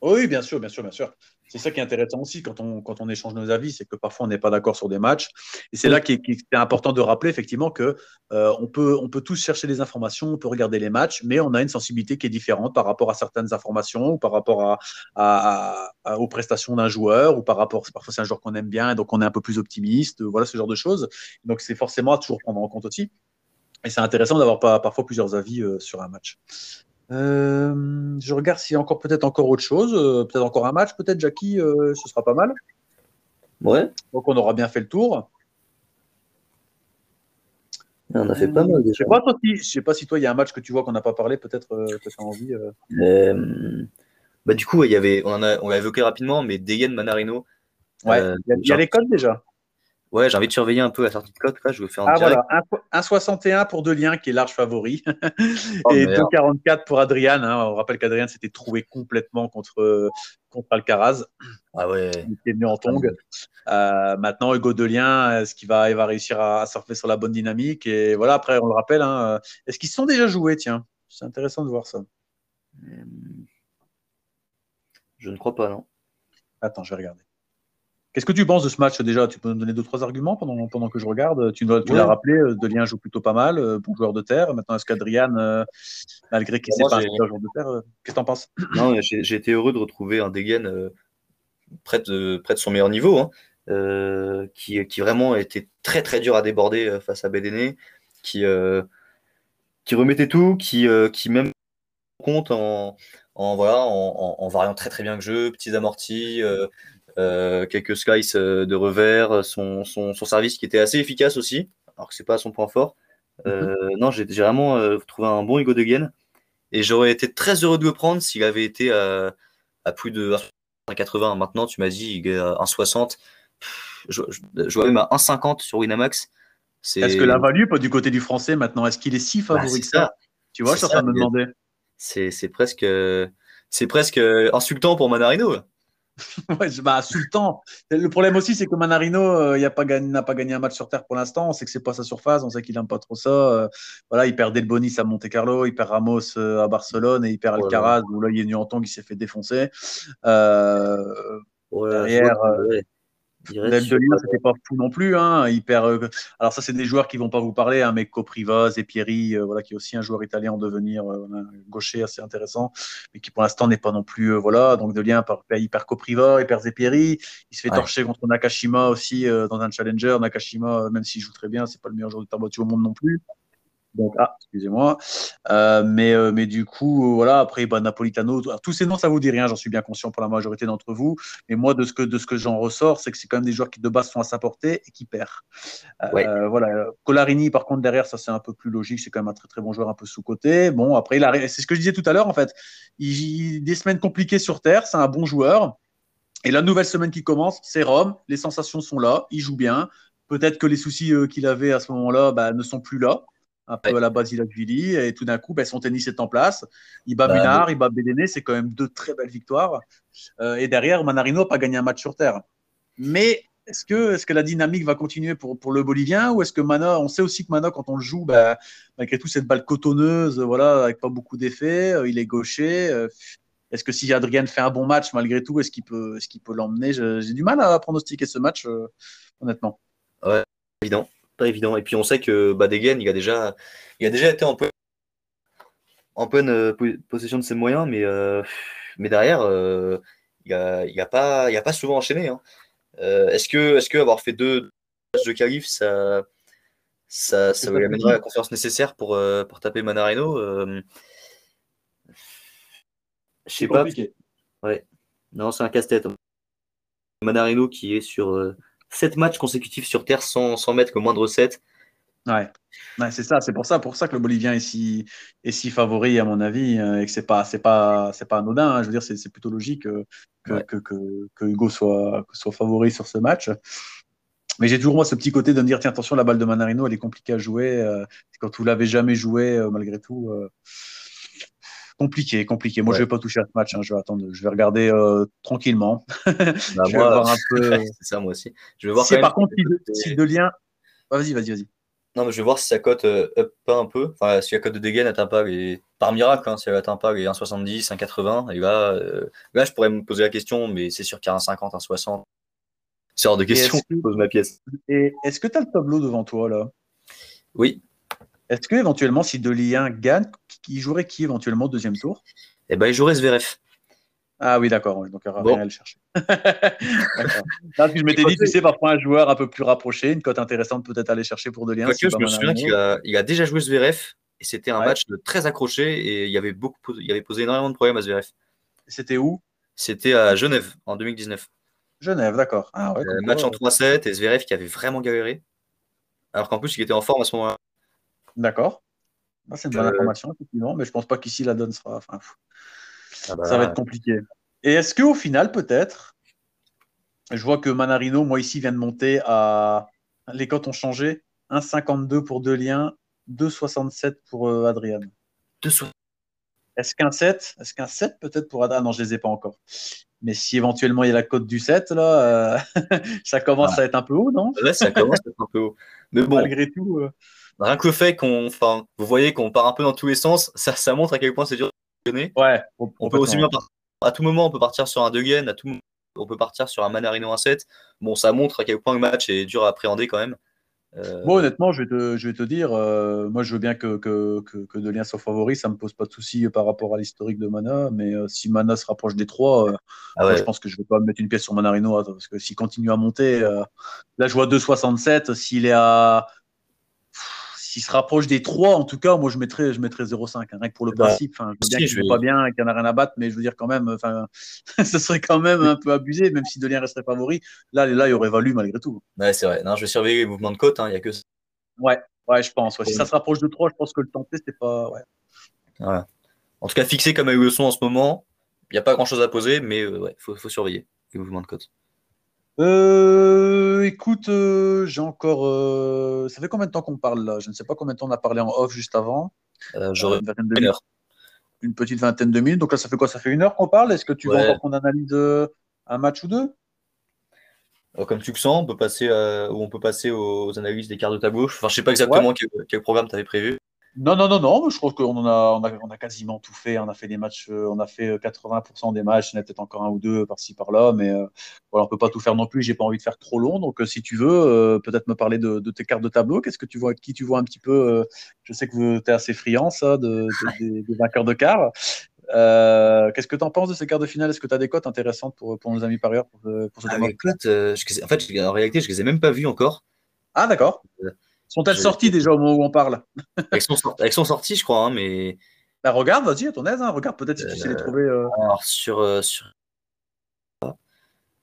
Oui, bien sûr, bien sûr, bien sûr c'est ça qui est intéressant aussi quand on, quand on échange nos avis, c'est que parfois on n'est pas d'accord sur des matchs. Et c'est là qu'il est, important de rappeler effectivement que euh, on, peut, on peut tous chercher des informations, on peut regarder les matchs, mais on a une sensibilité qui est différente par rapport à certaines informations ou par rapport à, aux prestations d'un joueur ou par rapport, parfois c'est un joueur qu'on aime bien et donc on est un peu plus optimiste, voilà ce genre de choses. Donc c'est forcément à toujours prendre en compte aussi. Et c'est intéressant d'avoir parfois plusieurs avis euh, sur un match. Euh, je regarde s'il y a encore peut-être encore autre chose, euh, peut-être encore un match, peut-être Jackie, euh, ce sera pas mal. Ouais. Donc on aura bien fait le tour. On a fait pas mal déjà. Je sais pas, sais pas si toi il y a un match que tu vois qu'on n'a pas parlé, peut-être que tu as envie. Bah, du coup, il y avait, on, a, on l'a évoqué rapidement, mais Degen Manarino. Ouais, il y, a les codes déjà. Ouais, j'ai envie de surveiller un peu la sortie de cote. Là, je vais faire un ah, voilà, 1,61 pour Delien, qui est large favori. (laughs) Oh, et 2,44 pour Adrian. Hein. On rappelle qu'Adrian s'était trouvé complètement contre, contre Alcaraz. Ah ouais. Il était venu en tong. Euh, maintenant, Hugo Delien, est-ce qu'il va, il va réussir à, surfer sur la bonne dynamique Et voilà, après, on le rappelle. Hein, est-ce qu'ils se sont déjà joués Tiens, c'est intéressant de voir ça. Je ne crois pas, non. Attends, je vais regarder. Qu'est-ce que tu penses de ce match déjà? Tu peux nous donner deux, trois arguments pendant, pendant que je regarde. Tu, tu l'as rappelé, euh, Delien joue plutôt pas mal, euh, bon joueur de terre. Maintenant, est-ce qu'Adrian, euh, malgré qu'il n'est pas un joueur de terre, qu'est-ce que tu en penses? (clears throat) Non, j'ai été heureux de retrouver un Degen près, de, près de son meilleur niveau, hein, qui, qui vraiment était très très dur à déborder face à Bédéné, qui, qui remettait tout, qui, qui même compte en, en, voilà, en, en, variant très très bien le jeu, petits amortis, euh, quelques slices euh, de revers, son, son, service qui était assez efficace aussi, alors que c'est pas son point fort. Euh, mhm. Non, j'ai vraiment trouvé un bon Hugo de et j'aurais été très heureux de le prendre s'il avait été à, plus de 1,80. Maintenant, tu m'as dit il est à 1,60. Je, je, vois même à 1,50 sur Winamax. Est-ce que la value, pas du côté du français maintenant, est-ce qu'il est si bah, favori que ça, Tu vois, je suis en train de me demander. C'est presque, c'est presque insultant pour Manarino. (laughs) ouais, bah, Sultan. Le problème aussi, c'est que Manarino euh, n'a pas, gagné, pas gagné un match sur terre pour l'instant. On sait que c'est pas sa surface, on sait qu'il n'aime pas trop ça. Euh, voilà, il perd Delbonis à Monte Carlo, il perd Ramos euh, à Barcelone et il perd Alcaraz, où là, il en temps, il s'est fait défoncer. derrière, Del de Lyon, c'était pas fou non plus. Hein. Euh, alors, ça, c'est des joueurs qui vont pas vous parler, hein, mais Coprivas et Pieri, euh, voilà, qui est aussi un joueur italien en devenir, euh, un gaucher assez intéressant, mais qui pour l'instant n'est pas non plus. voilà, donc de lien, il perd Copriva, il perd Zepieri, il se fait torcher contre Nakashima aussi dans un challenger. Nakashima, même s'il joue très bien, c'est pas le meilleur joueur de terre au monde non plus. Donc, ah, excusez-moi. Euh, mais, euh, mais du coup, euh, voilà, après, bah, Napolitano, tous ces noms, ça vous dit rien, j'en suis bien conscient pour la majorité d'entre vous. Mais moi, de ce que, de ce que j'en ressors, c'est que c'est quand même des joueurs qui de base sont à sa portée et qui perdent. Voilà. Colarini, par contre, derrière, ça c'est un peu plus logique. C'est quand même un très très bon joueur, un peu sous-côté. Bon, après, c'est ce que je disais tout à l'heure, en fait. Il, des semaines compliquées sur Terre, c'est un bon joueur. Et la nouvelle semaine qui commence, c'est Rome. Les sensations sont là, il joue bien. Peut-être que les soucis qu'il avait à ce moment-là bah, ne sont plus là un peu à la Basilashvili, et tout d'un coup, ben, son tennis est en place. Il bat bah, Munard, il bat Bédéné, c'est quand même deux très belles victoires. Euh, et derrière, Manarino n'a pas gagné un match sur terre. Mais est-ce que, est que la dynamique va continuer pour, pour le Bolivien ou est-ce que Mana, on sait aussi que Mana, quand on le joue, ben, malgré tout, cette balle cotonneuse, voilà, avec pas beaucoup d'effets, euh, il est gaucher. Euh, est-ce que si Adrien fait un bon match, malgré tout, est-ce qu'il peut, est peut l'emmener? J'ai du mal à pronostiquer ce match, honnêtement. Ouais, évident évident. Et puis on sait que Badegen, il a déjà, il a déjà été en, en pleine euh, possession de ses moyens, mais, euh, mais derrière, euh, il n'a a pas, il a pas souvent enchaîné. Hein. est-ce que, est-ce que avoir fait deux matchs de qualif, ça, ça, ça lui amènera la confiance nécessaire pour, pour taper Manarino Je sais pas. Ouais. Non, c'est un casse-tête. Manarino qui est sur 7 matchs consécutifs sur Terre sans, sans mettre que moindre 7. Ouais, ouais c'est ça. C'est pour ça, pour ça que le Bolivien est si, est si favori, à mon avis, euh, et que c'est pas, c'est pas, c'est pas anodin. Hein. Je veux dire, c'est, plutôt logique que, que, que, Hugo soit, soit favori sur ce match. Mais j'ai toujours moi ce petit côté de me dire tiens attention la balle de Manarino elle est compliquée à jouer euh, quand vous l'avez jamais joué euh, malgré tout compliqué, compliqué. Moi, je je vais pas toucher à ce match. Hein. Je vais attendre. Je vais regarder euh, tranquillement. (laughs) Bah, je vais voir un (laughs) peu. c'est ça, moi aussi. Je vais voir. Si, par contre, si, de, lien. vas-y, vas-y, vas-y. Non, mais je vais voir si sa cote euh, up pas un peu. Enfin, si la cote de Degen n'atteint pas les. Par miracle, hein, si elle n'atteint pas les 1,70, 1,80, et là, euh, là, je pourrais me poser la question, mais c'est sûr qu'il y a un 50, un 60. C'est hors de question que je pose ma pièce. Et est-ce que tu as le tableau devant toi, là? Oui. Est-ce que éventuellement, si Delien gagne, il jouerait qui éventuellement au deuxième tour? Eh ben, il jouerait Zverev. Ah oui, d'accord. Donc, il n'y aura rien à le chercher. (laughs) je m'étais dit, tu sais, parfois un joueur un peu plus rapproché, une cote intéressante peut-être à aller chercher pour Delien. Si je me souviens qu'il a, il a, déjà joué Zverev et c'était un match très accroché et il y avait, beaucoup, il avait posé énormément de problèmes à Zverev. C'était où? C'était à Genève en 2019. Genève, d'accord. Ah, ouais, euh, match en 3-7 et Zverev qui avait vraiment galéré. Alors qu'en plus, il était en forme à ce moment-là. D'accord. Ah, c'est une bonne euh, information, effectivement, mais je pense pas qu'ici la donne sera. Enfin, ah bah Ça va être compliqué. Et est-ce qu'au final, peut-être, je vois que Manarino, moi ici, vient de monter à. Les cotes ont changé. 1,52 pour deux liens, 2,67 pour euh, Adrian. Est-ce qu'un 7 Est-ce qu'un 7 peut-être pour Adrian? Non, je ne les ai pas encore. Mais si éventuellement il y a la cote du 7, là, euh, (laughs) ça commence ah. à être un peu haut, non? Là, ça commence à être un peu haut. Mais bon. Malgré tout. Rien que le fait qu'on, enfin, vous voyez qu'on part un peu dans tous les sens, ça, ça montre à quel point c'est dur de donner. Ouais. On peut aussi bien à tout moment, on peut partir sur un Degen, à tout moment, on peut partir sur un Manarino 1-7. Bon, ça montre à quel point le match est dur à appréhender quand même. Euh... Bon, honnêtement, je vais te, je vais te dire, euh, moi je veux bien que, que, que, que Delien soit favori, ça me pose pas de souci par rapport à l'historique de Mana, mais euh, si Mana se rapproche des trois, euh, ah je pense que je vais pas mettre une pièce sur Manarino, hein, parce que s'il continue à monter, là je vois 2,67, s'il est à s'il se rapproche des 3, en tout cas, moi je mettrais, je mettrais 0,5, hein, rien que pour le bah, principe. Enfin, je veux bien qu'il ne pas bien et qu'il n'y en a rien à battre, mais je veux dire quand même, enfin, (laughs) ce serait quand même un peu abusé, même si Delien resterait favori. Là, là, il aurait valu malgré tout. Ouais, c'est vrai. Non, je vais surveiller les mouvements de côte, hein, il n'y a que ça. Ouais, ouais, je pense. Si ça se rapproche de 3, je pense que le tenter, c'est pas. Ouais. En tout cas, fixé comme le son en ce moment, il n'y a pas grand chose à poser, mais il euh, faut, faut surveiller les mouvements de côte. Euh, écoute, euh, j'ai encore. Euh, ça fait combien de temps qu'on parle là? Je ne sais pas combien de temps on a parlé en off juste avant. J'aurais une vingtaine de minutes. Une petite vingtaine de minutes. Donc là, ça fait quoi? Ça fait une heure qu'on parle? Est-ce que tu veux encore qu'on analyse un match ou deux? Comme tu le sens, on peut passer, ou on peut passer aux analyses des cartes de tableau. Enfin, je sais pas exactement quel, programme tu avais prévu. Non, non, non, non, je crois qu'on a, on a, on a, quasiment tout fait. On a fait des matchs, euh, on a fait 80% des matchs, il y en a peut-être encore un ou deux par-ci par-là, mais euh, voilà, on peut pas tout faire non plus. J'ai pas envie de faire trop long, donc si tu veux, peut-être me parler de, tes cartes de tableau. Qu'est-ce que tu vois, qui tu vois un petit peu Je sais que tu es assez friand, ça, de, (laughs) des, vainqueurs de quart. Qu'est-ce que tu en penses de ces quarts de finale? Est-ce que tu as des cotes intéressantes pour, pour nos amis parieurs pour, pour ce ah, En fait, en réalité, je les ai même pas vus encore. Ah, d'accord. Sont-elles sorties déjà au moment où on parle? Elles, sont, sorties, je crois, hein, mais. Bah, regarde, vas-y, à ton aise. Hein. Regarde, peut-être si tu sais les euh, trouver. Euh. Alors, sur, euh, sur,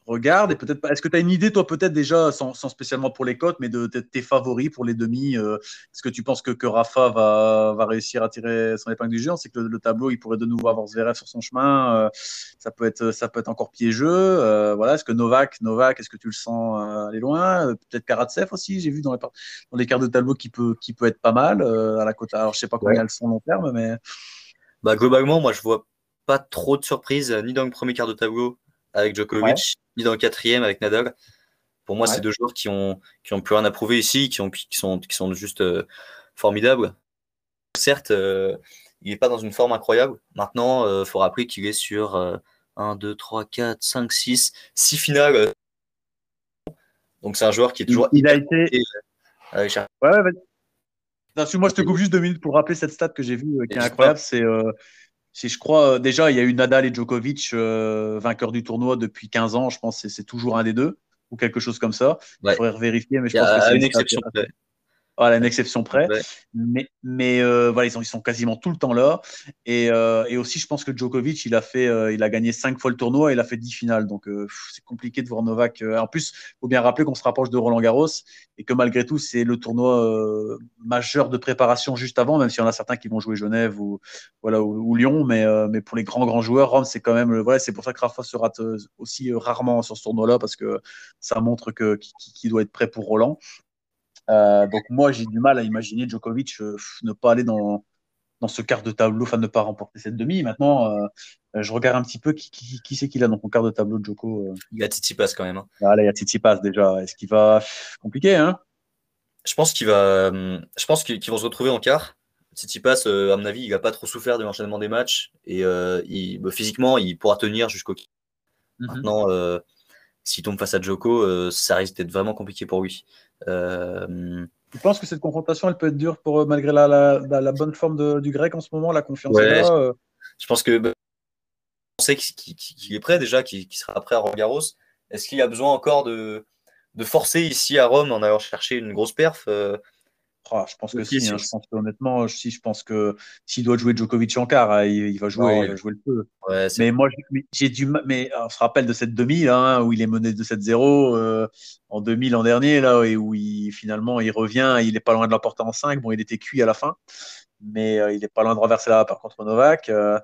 regarde et peut-être Est-ce que tu as une idée, toi, peut-être déjà, sans, spécialement pour les cotes, mais de, tes favoris pour les demi euh, Est-ce que tu penses que, que Rafa va, va, réussir à tirer son épingle du jeu? C'est que le, tableau, il pourrait de nouveau avoir Zverev sur son chemin. Euh, ça, peut être, ça peut être encore piégeux. Euh, voilà. Est-ce que Novak, Novak, est-ce que tu le sens aller loin? Peut-être Karatsev aussi, j'ai vu dans les, dans les cartes de tableau qui peut, qui peut être pas mal à la côte. Alors, je sais pas combien elles sont long terme, mais. Bah, globalement, moi, je vois pas trop de surprises, ni dans le premier quart de tableau avec Djokovic, ni dans le quatrième avec Nadal. Pour moi, c'est deux joueurs qui ont, qui ont plus rien à prouver ici, qui, ont, qui, sont, qui sont juste euh, formidables. Certes, euh, il n'est pas dans une forme incroyable. Maintenant, il euh, faut rappeler qu'il est sur 1, 2, 3, 4, 5, 6, 6 finales. Donc c'est un joueur qui est toujours. Il, a été. ouais, ouais, moi, je te coupe juste deux minutes pour rappeler cette stat que j'ai vue qui est incroyable. C'est si je crois, euh, déjà, il y a eu Nadal et Djokovic euh, vainqueurs du tournoi depuis 15 ans. Je pense que c'est toujours un des deux ou quelque chose comme ça. Il faudrait vérifier, mais je pense que c'est une exception. Voilà, une exception près. Mais, mais euh, voilà, ils, sont, ils sont quasiment tout le temps là. Et, euh, et aussi, je pense que Djokovic, il a, fait, euh, il a gagné cinq fois le tournoi et il a fait 10 finales. Donc, c'est compliqué de voir Novak. En plus, il faut bien rappeler qu'on se rapproche de Roland Garros et que malgré tout, c'est le tournoi majeur de préparation juste avant, même s'il y en a certains qui vont jouer Genève ou, voilà, ou, Lyon. Mais, mais pour les grands, grands joueurs, Rome, c'est quand même. Voilà, c'est pour ça que Rafa se rate aussi rarement sur ce tournoi-là parce que ça montre qu'il qui doit être prêt pour Roland. Euh, donc moi, j'ai du mal à imaginer Djokovic euh, ne pas aller dans, dans ce quart de tableau, enfin ne pas remporter cette demi. Maintenant, euh, je regarde un petit peu qui, qui, qui c'est qu'il a dans son quart de tableau Djoko. Il y a Tsitsipas quand même. Hein. Ah, là, il y a Tsitsipas déjà. Est-ce qu'il va compliqué hein? Je pense qu'il va. Je pense qu'ils vont se retrouver en quart. Tsitsipas, à mon avis, il n'a pas trop souffert de l'enchaînement des matchs et il, bah, physiquement, il pourra tenir jusqu'au. Mm Maintenant, s'il tombe face à Djoko, ça risque d'être vraiment compliqué pour lui. Euh, tu penses que cette confrontation, elle peut être dure pour malgré la, la, bonne forme du grec en ce moment, la confiance là, euh? Je, pense que bah, on sait qu'il est prêt déjà, qu'il sera prêt à Roland Garros. Est-ce qu'il a besoin encore de, de, forcer ici à Rome en allant chercher une grosse perf euh, ah, je pense que si, hein, je pense que, honnêtement, si je pense que s'il doit jouer Djokovic en quart, hein, il, va jouer, il va jouer le feu. mais moi, j'ai du mais on se rappelle de cette demi hein, où il est mené de 7-0 euh, en 2000 l'an dernier là et où il, finalement il revient, il est pas loin de l'emporter en 5. Bon, il était cuit à la fin, mais euh, il est pas loin de renverser là par contre Novak. Euh,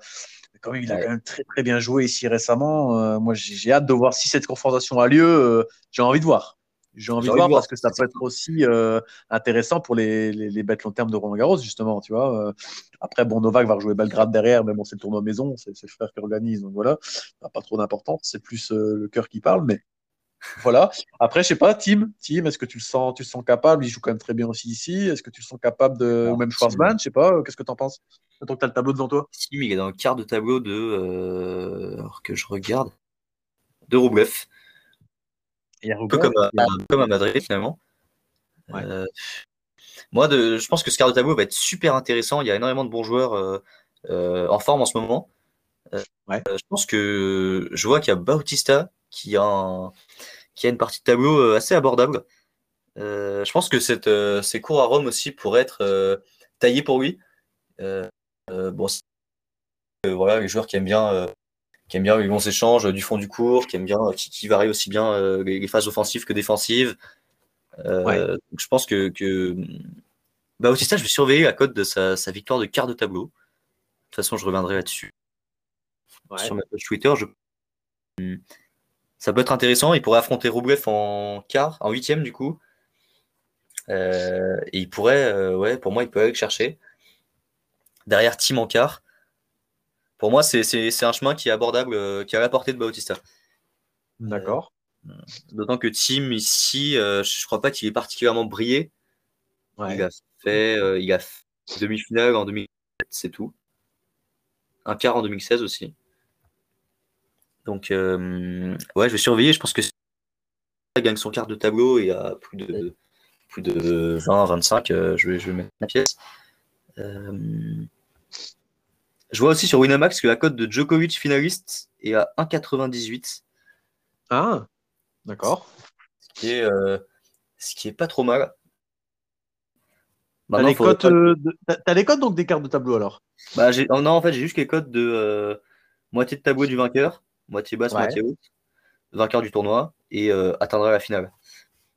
quand même, il a quand même très très bien joué ici récemment. moi, j'ai hâte de voir si cette confrontation a lieu. j'ai envie de voir. J'ai envie de voir, parce que ça peut être aussi euh, intéressant pour les, les, bêtes long terme de Roland Garros, justement. Tu vois. Euh. après, bon, Novak va rejouer Belgrade derrière, mais bon, c'est le tournoi maison, c'est le frère qui organise, donc voilà, ça pas trop d'importance, c'est plus euh, le cœur qui parle, mais voilà. Après, je sais pas, Tim, Tim, est-ce que tu le sens, tu le sens capable? Il joue quand même très bien aussi ici. Est-ce que tu le sens capable de, ou même Schwarzman, je sais pas, qu'est-ce que tu en penses? Tant que tu as le tableau devant toi. Tim, il est dans le quart de tableau de, alors que je regarde, de Roublev un peu comme à, Madrid finalement. Euh, moi, de, je pense que ce quart de tableau va être super intéressant. Il y a énormément de bons joueurs euh, euh, en forme en ce moment. je pense que je vois qu'il y a Bautista qui a, qui a une partie de tableau assez abordable. je pense que cette, ces cours à Rome aussi pourraient être taillés pour lui. bon, voilà, les joueurs qui aiment bien qui aime bien les bons échanges du fond du cours, qui aime bien, qui, varie aussi bien euh, les, phases offensives que défensives. Euh, je pense que, que bah aussi ça, je vais surveiller la cote de sa, victoire de quart de tableau. De toute façon, je reviendrai là-dessus sur ma page Twitter. Je... Ça peut être intéressant. Il pourrait affronter Roublev en quart, en huitième du coup. Euh, et il pourrait, ouais, pour moi, il peut aller le chercher. Derrière Tim en quart. Pour moi, c'est un chemin qui est abordable, euh, qui a la portée de Bautista. D'accord. Euh, d'autant que Tim, ici, euh, je ne crois pas qu'il ait particulièrement brillé. Il a fait. il a demi-finale en 2007, c'est tout. Un quart en 2016 aussi. Donc, euh, ouais, je vais surveiller. Je pense que si gagne son quart de tableau et à plus de, plus de 20, 25, euh, je, vais, je vais mettre la pièce. Euh, je vois aussi sur Winamax que la cote de Djokovic finaliste est à 1,98. Ah, d'accord. Ce qui est, ce qui est pas trop mal. T'as les, cotes, euh, les codes donc des cartes de tableau alors? Bah, oh, Non, en fait, j'ai juste les codes de euh, moitié de tableau du vainqueur, moitié basse, moitié haute, vainqueur du tournoi et euh, atteindra la finale.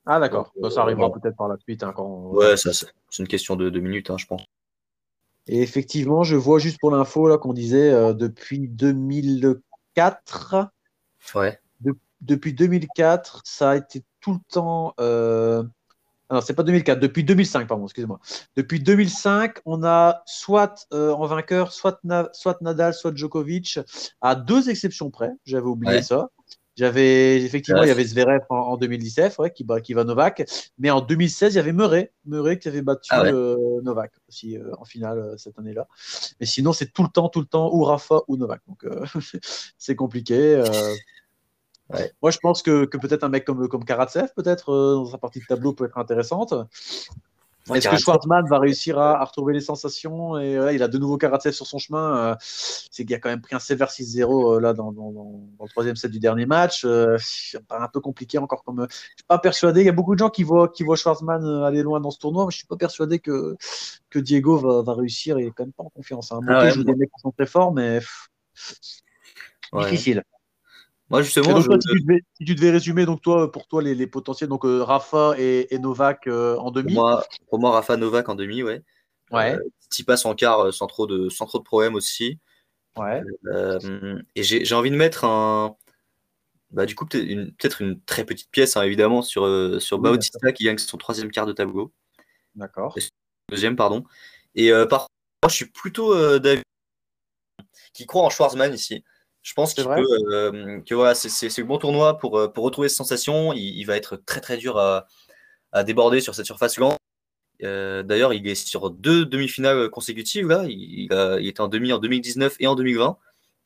Ah, d'accord. Bah, ça arrivera peut-être par la suite. Hein, quand... Ouais, ça, c'est une question de deux minutes, hein, je pense. Et effectivement, je vois juste pour l'info là qu'on disait depuis 2004. Ouais. depuis 2004, ça a été tout le temps alors, c'est pas 2004, depuis 2005, pardon, excusez-moi. Depuis 2005, on a soit euh, en vainqueur, soit, soit, Nadal, soit Djokovic, à deux exceptions près. J'avais oublié ça. J'avais effectivement, il y avait Zverev en, 2017, ouais, qui, qui va Novak, mais en 2016, il y avait Murray, Murray qui avait battu ah euh, Novak aussi euh, en finale cette année-là. Mais sinon, c'est tout le temps, tout le temps ou Rafa ou Novak. Donc (laughs) c'est compliqué. Moi, je pense que, peut-être un mec comme, comme Karatsev, peut-être, euh, dans sa partie de tableau, peut être intéressante. Est-ce que Schwartzman va réussir à, retrouver les sensations et il a de nouveau Karatsev sur son chemin. Euh, c'est qu'il a quand même pris un sévère 6-0 euh, là dans, le troisième set du dernier match. un peu compliqué encore. Comme je suis pas persuadé. Il y a beaucoup de gens qui voient qui voient Schwartzman aller loin dans ce tournoi, mais je suis pas persuadé que que Diego va, réussir. Il est quand même pas en confiance. Hein. Ah joue des mecs qui sont très forts, mais difficile. Moi, justement, si, tu devais, résumer, donc toi, pour toi, les, potentiels, donc euh, Rafa et, Novak euh, en demi. Pour moi, pour moi, Rafa, Novak en demi, ouais. Ouais. Euh, passe en quart sans trop de, sans trop de problèmes aussi. Ouais. Euh, et j'ai envie de mettre un. Bah, du coup, peut-être une, peut une très petite pièce, hein, évidemment, sur, sur Bautista qui gagne son troisième quart de tableau. D'accord. Deuxième, pardon. Et par contre, moi, je suis plutôt David qui croit en Schwarzman ici. Je pense euh, que voilà, c'est le bon tournoi pour, euh, pour retrouver ses sensations. Il, va être très très dur à, à déborder sur cette surface longue. Euh, d'ailleurs, il est sur deux demi-finales consécutives. Là. Il, il, était en demi en 2019 et en 2020.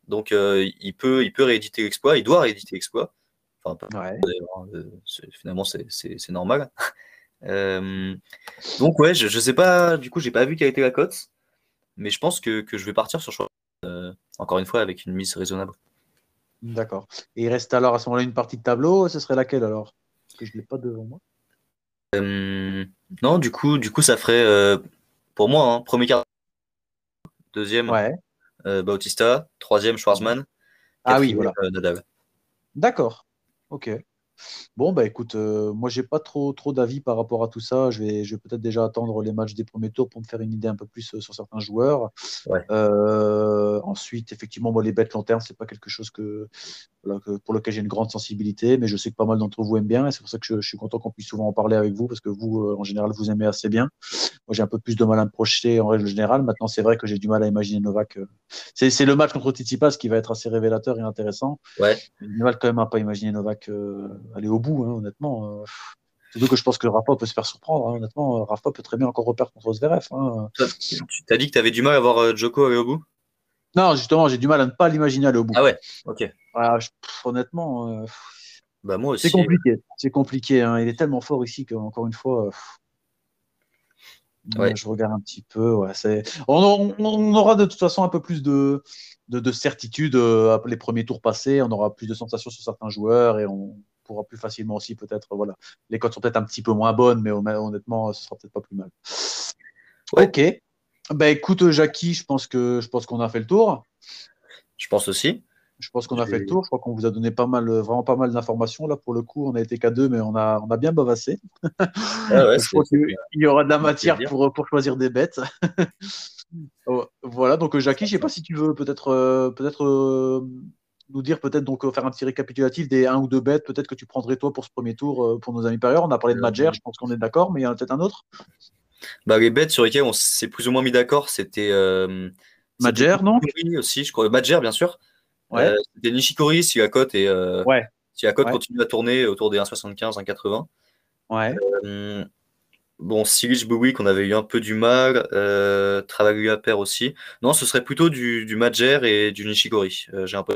Donc, il, peut, il peut rééditer l'exploit. Il doit rééditer l'exploit. Enfin, hein, finalement, c'est normal. (laughs) donc, ouais, je, ne sais pas. Du coup, j'ai pas vu quelle était la cote. Mais je pense que, que je vais partir sur choix encore une fois, avec une mise raisonnable. D'accord. Et il reste alors à ce moment-là une partie de tableau, ce serait laquelle alors? Parce que je ne l'ai pas devant moi. Euh, non, du coup, du coup, ça ferait euh, pour moi, hein, premier quart, deuxième Bautista, troisième Schwarzman, ah oui, voilà. Nadal. D'accord. Ok. Bon, bah écoute, euh, moi j'ai pas trop, trop d'avis par rapport à tout ça. Je vais, je vais peut-être déjà attendre les matchs des premiers tours pour me faire une idée un peu plus euh, sur certains joueurs. Euh, ensuite, effectivement, moi les bêtes long terme, c'est pas quelque chose que, pour lequel j'ai une grande sensibilité, mais je sais que pas mal d'entre vous aiment bien et c'est pour ça que je, suis content qu'on puisse souvent en parler avec vous parce que vous, en général, vous aimez assez bien. Moi j'ai un peu plus de mal à me projeter en règle générale. Maintenant, c'est vrai que j'ai du mal à imaginer Novak. C'est le match contre Tsitsipas qui va être assez révélateur et intéressant. Ouais. J'ai du mal quand même à pas imaginer Novak aller au bout, hein, honnêtement. Euh, surtout que je pense que Rafa peut se faire surprendre. Hein, honnêtement, euh, Rafa peut très bien encore reperdre contre Zverev. Hein. Tu t'as dit que tu avais du mal à voir euh, Joko aller au bout? Non, justement, j'ai du mal à ne pas l'imaginer aller au bout. Ah ouais, ok. honnêtement, bah moi aussi. C'est compliqué. C'est compliqué. Il est tellement fort ici qu'encore une fois. Je regarde un petit peu. Ouais, on, on, aura de toute façon un peu plus de, de, de certitude les premiers tours passés. On aura plus de sensations sur certains joueurs et on, pourra plus facilement aussi peut-être. Voilà, les codes sont peut-être un petit peu moins bonnes, mais honnêtement, ce sera peut-être pas plus mal. Ok. Ben écoute, Jackie, je pense que je pense qu'on a fait le tour. Je pense aussi. Je pense qu'on a fait le tour. Je crois qu'on vous a donné pas mal, vraiment pas mal d'informations là pour le coup. On a été qu'à deux, mais on a, on a bien bavassé. Ah (laughs) je crois qu'il y aura de la matière pour, pour choisir des bêtes. (laughs) Oh, voilà, donc Jackie, je sais pas si tu veux peut-être euh, peut-être euh, nous dire peut-être donc euh, faire un petit récapitulatif des un ou deux bêtes peut-être que tu prendrais toi pour ce premier tour euh, pour nos amis parieurs. On a parlé de Madger, je pense qu'on est d'accord, mais il y en a peut-être un autre. Bah, les bêtes sur lesquelles on s'est plus ou moins mis d'accord, c'était euh, Madger, non? aussi, je crois. Madger, bien sûr. Ouais. Euh, c'était Nishikori si la cote est ouais. si la cote continue à tourner autour des 1,75, 1,80. Ouais. Bon, Silich Bowie, qu'on avait eu un peu du mal, euh, à pair aussi. Non, ce serait plutôt du, du Majer et du Nishigori. Euh, j'ai un peu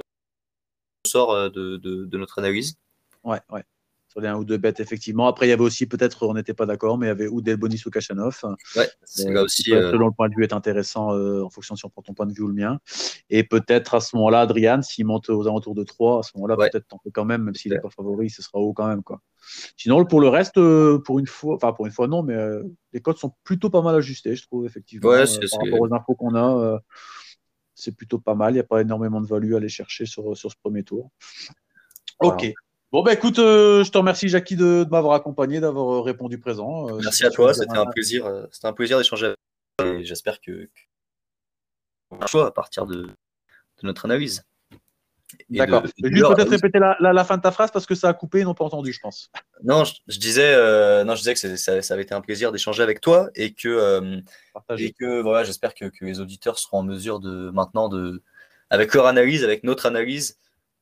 sort euh, de, de, de, notre analyse. Ouais, ouais un ou deux bêtes, effectivement. Après, il y avait aussi, peut-être, on n'était pas d'accord, mais il y avait ou Bonis ou Kachanov. Ouais, c'est là aussi. Euh, selon le point de vue, est intéressant euh, en fonction si on prend ton point de vue ou le mien. Et peut-être à ce moment-là, Adrian, s'il monte aux alentours de 3, à ce moment-là, peut-être t'en fais quand même, même s'il n'est pas favori, ce sera haut quand même. Quoi. Sinon, pour le reste, euh, pour une fois, enfin, pour une fois, non, mais les codes sont plutôt pas mal ajustés, je trouve, effectivement. Ouais, par rapport aux infos qu'on a c'est plutôt pas mal. Il n'y a pas énormément de value à aller chercher sur, sur ce premier tour. Ok. Bon, bah écoute, euh, je te remercie, Jackie, de, m'avoir accompagné, d'avoir euh, répondu présent. Euh, Merci à toi, c'était un plaisir, c'était un plaisir d'échanger avec j'espère que, que choix à partir de, notre analyse. D'accord. Juste peut-être répéter la, fin de ta phrase parce que ça a coupé, ils n'ont pas entendu, je pense. Non, je, disais, non, je disais que ça, ça, avait été un plaisir d'échanger avec toi et que, et que voilà, j'espère que, les auditeurs seront en mesure de maintenant de, avec leur analyse, avec notre analyse,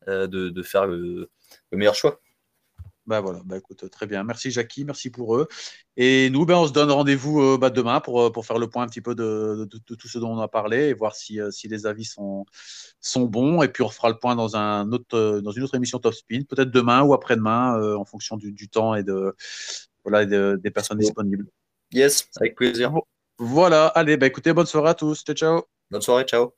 de, de, faire le, le meilleur choix. Bah voilà, bah écoute, très bien. Merci Jackie, merci pour eux. Et nous, ben, on se donne rendez-vous euh, bah, demain pour, euh, pour faire le point un petit peu de, tout ce dont on a parlé et voir si, euh, si les avis sont, sont bons. Et puis on fera le point dans, un autre, dans une autre émission Top Spin, peut-être demain ou après-demain, en fonction du, temps et, de, voilà, des personnes disponibles. Yes, avec plaisir. Voilà, allez, bah écoutez, bonne soirée à tous. Ciao, ciao. Bonne soirée, ciao.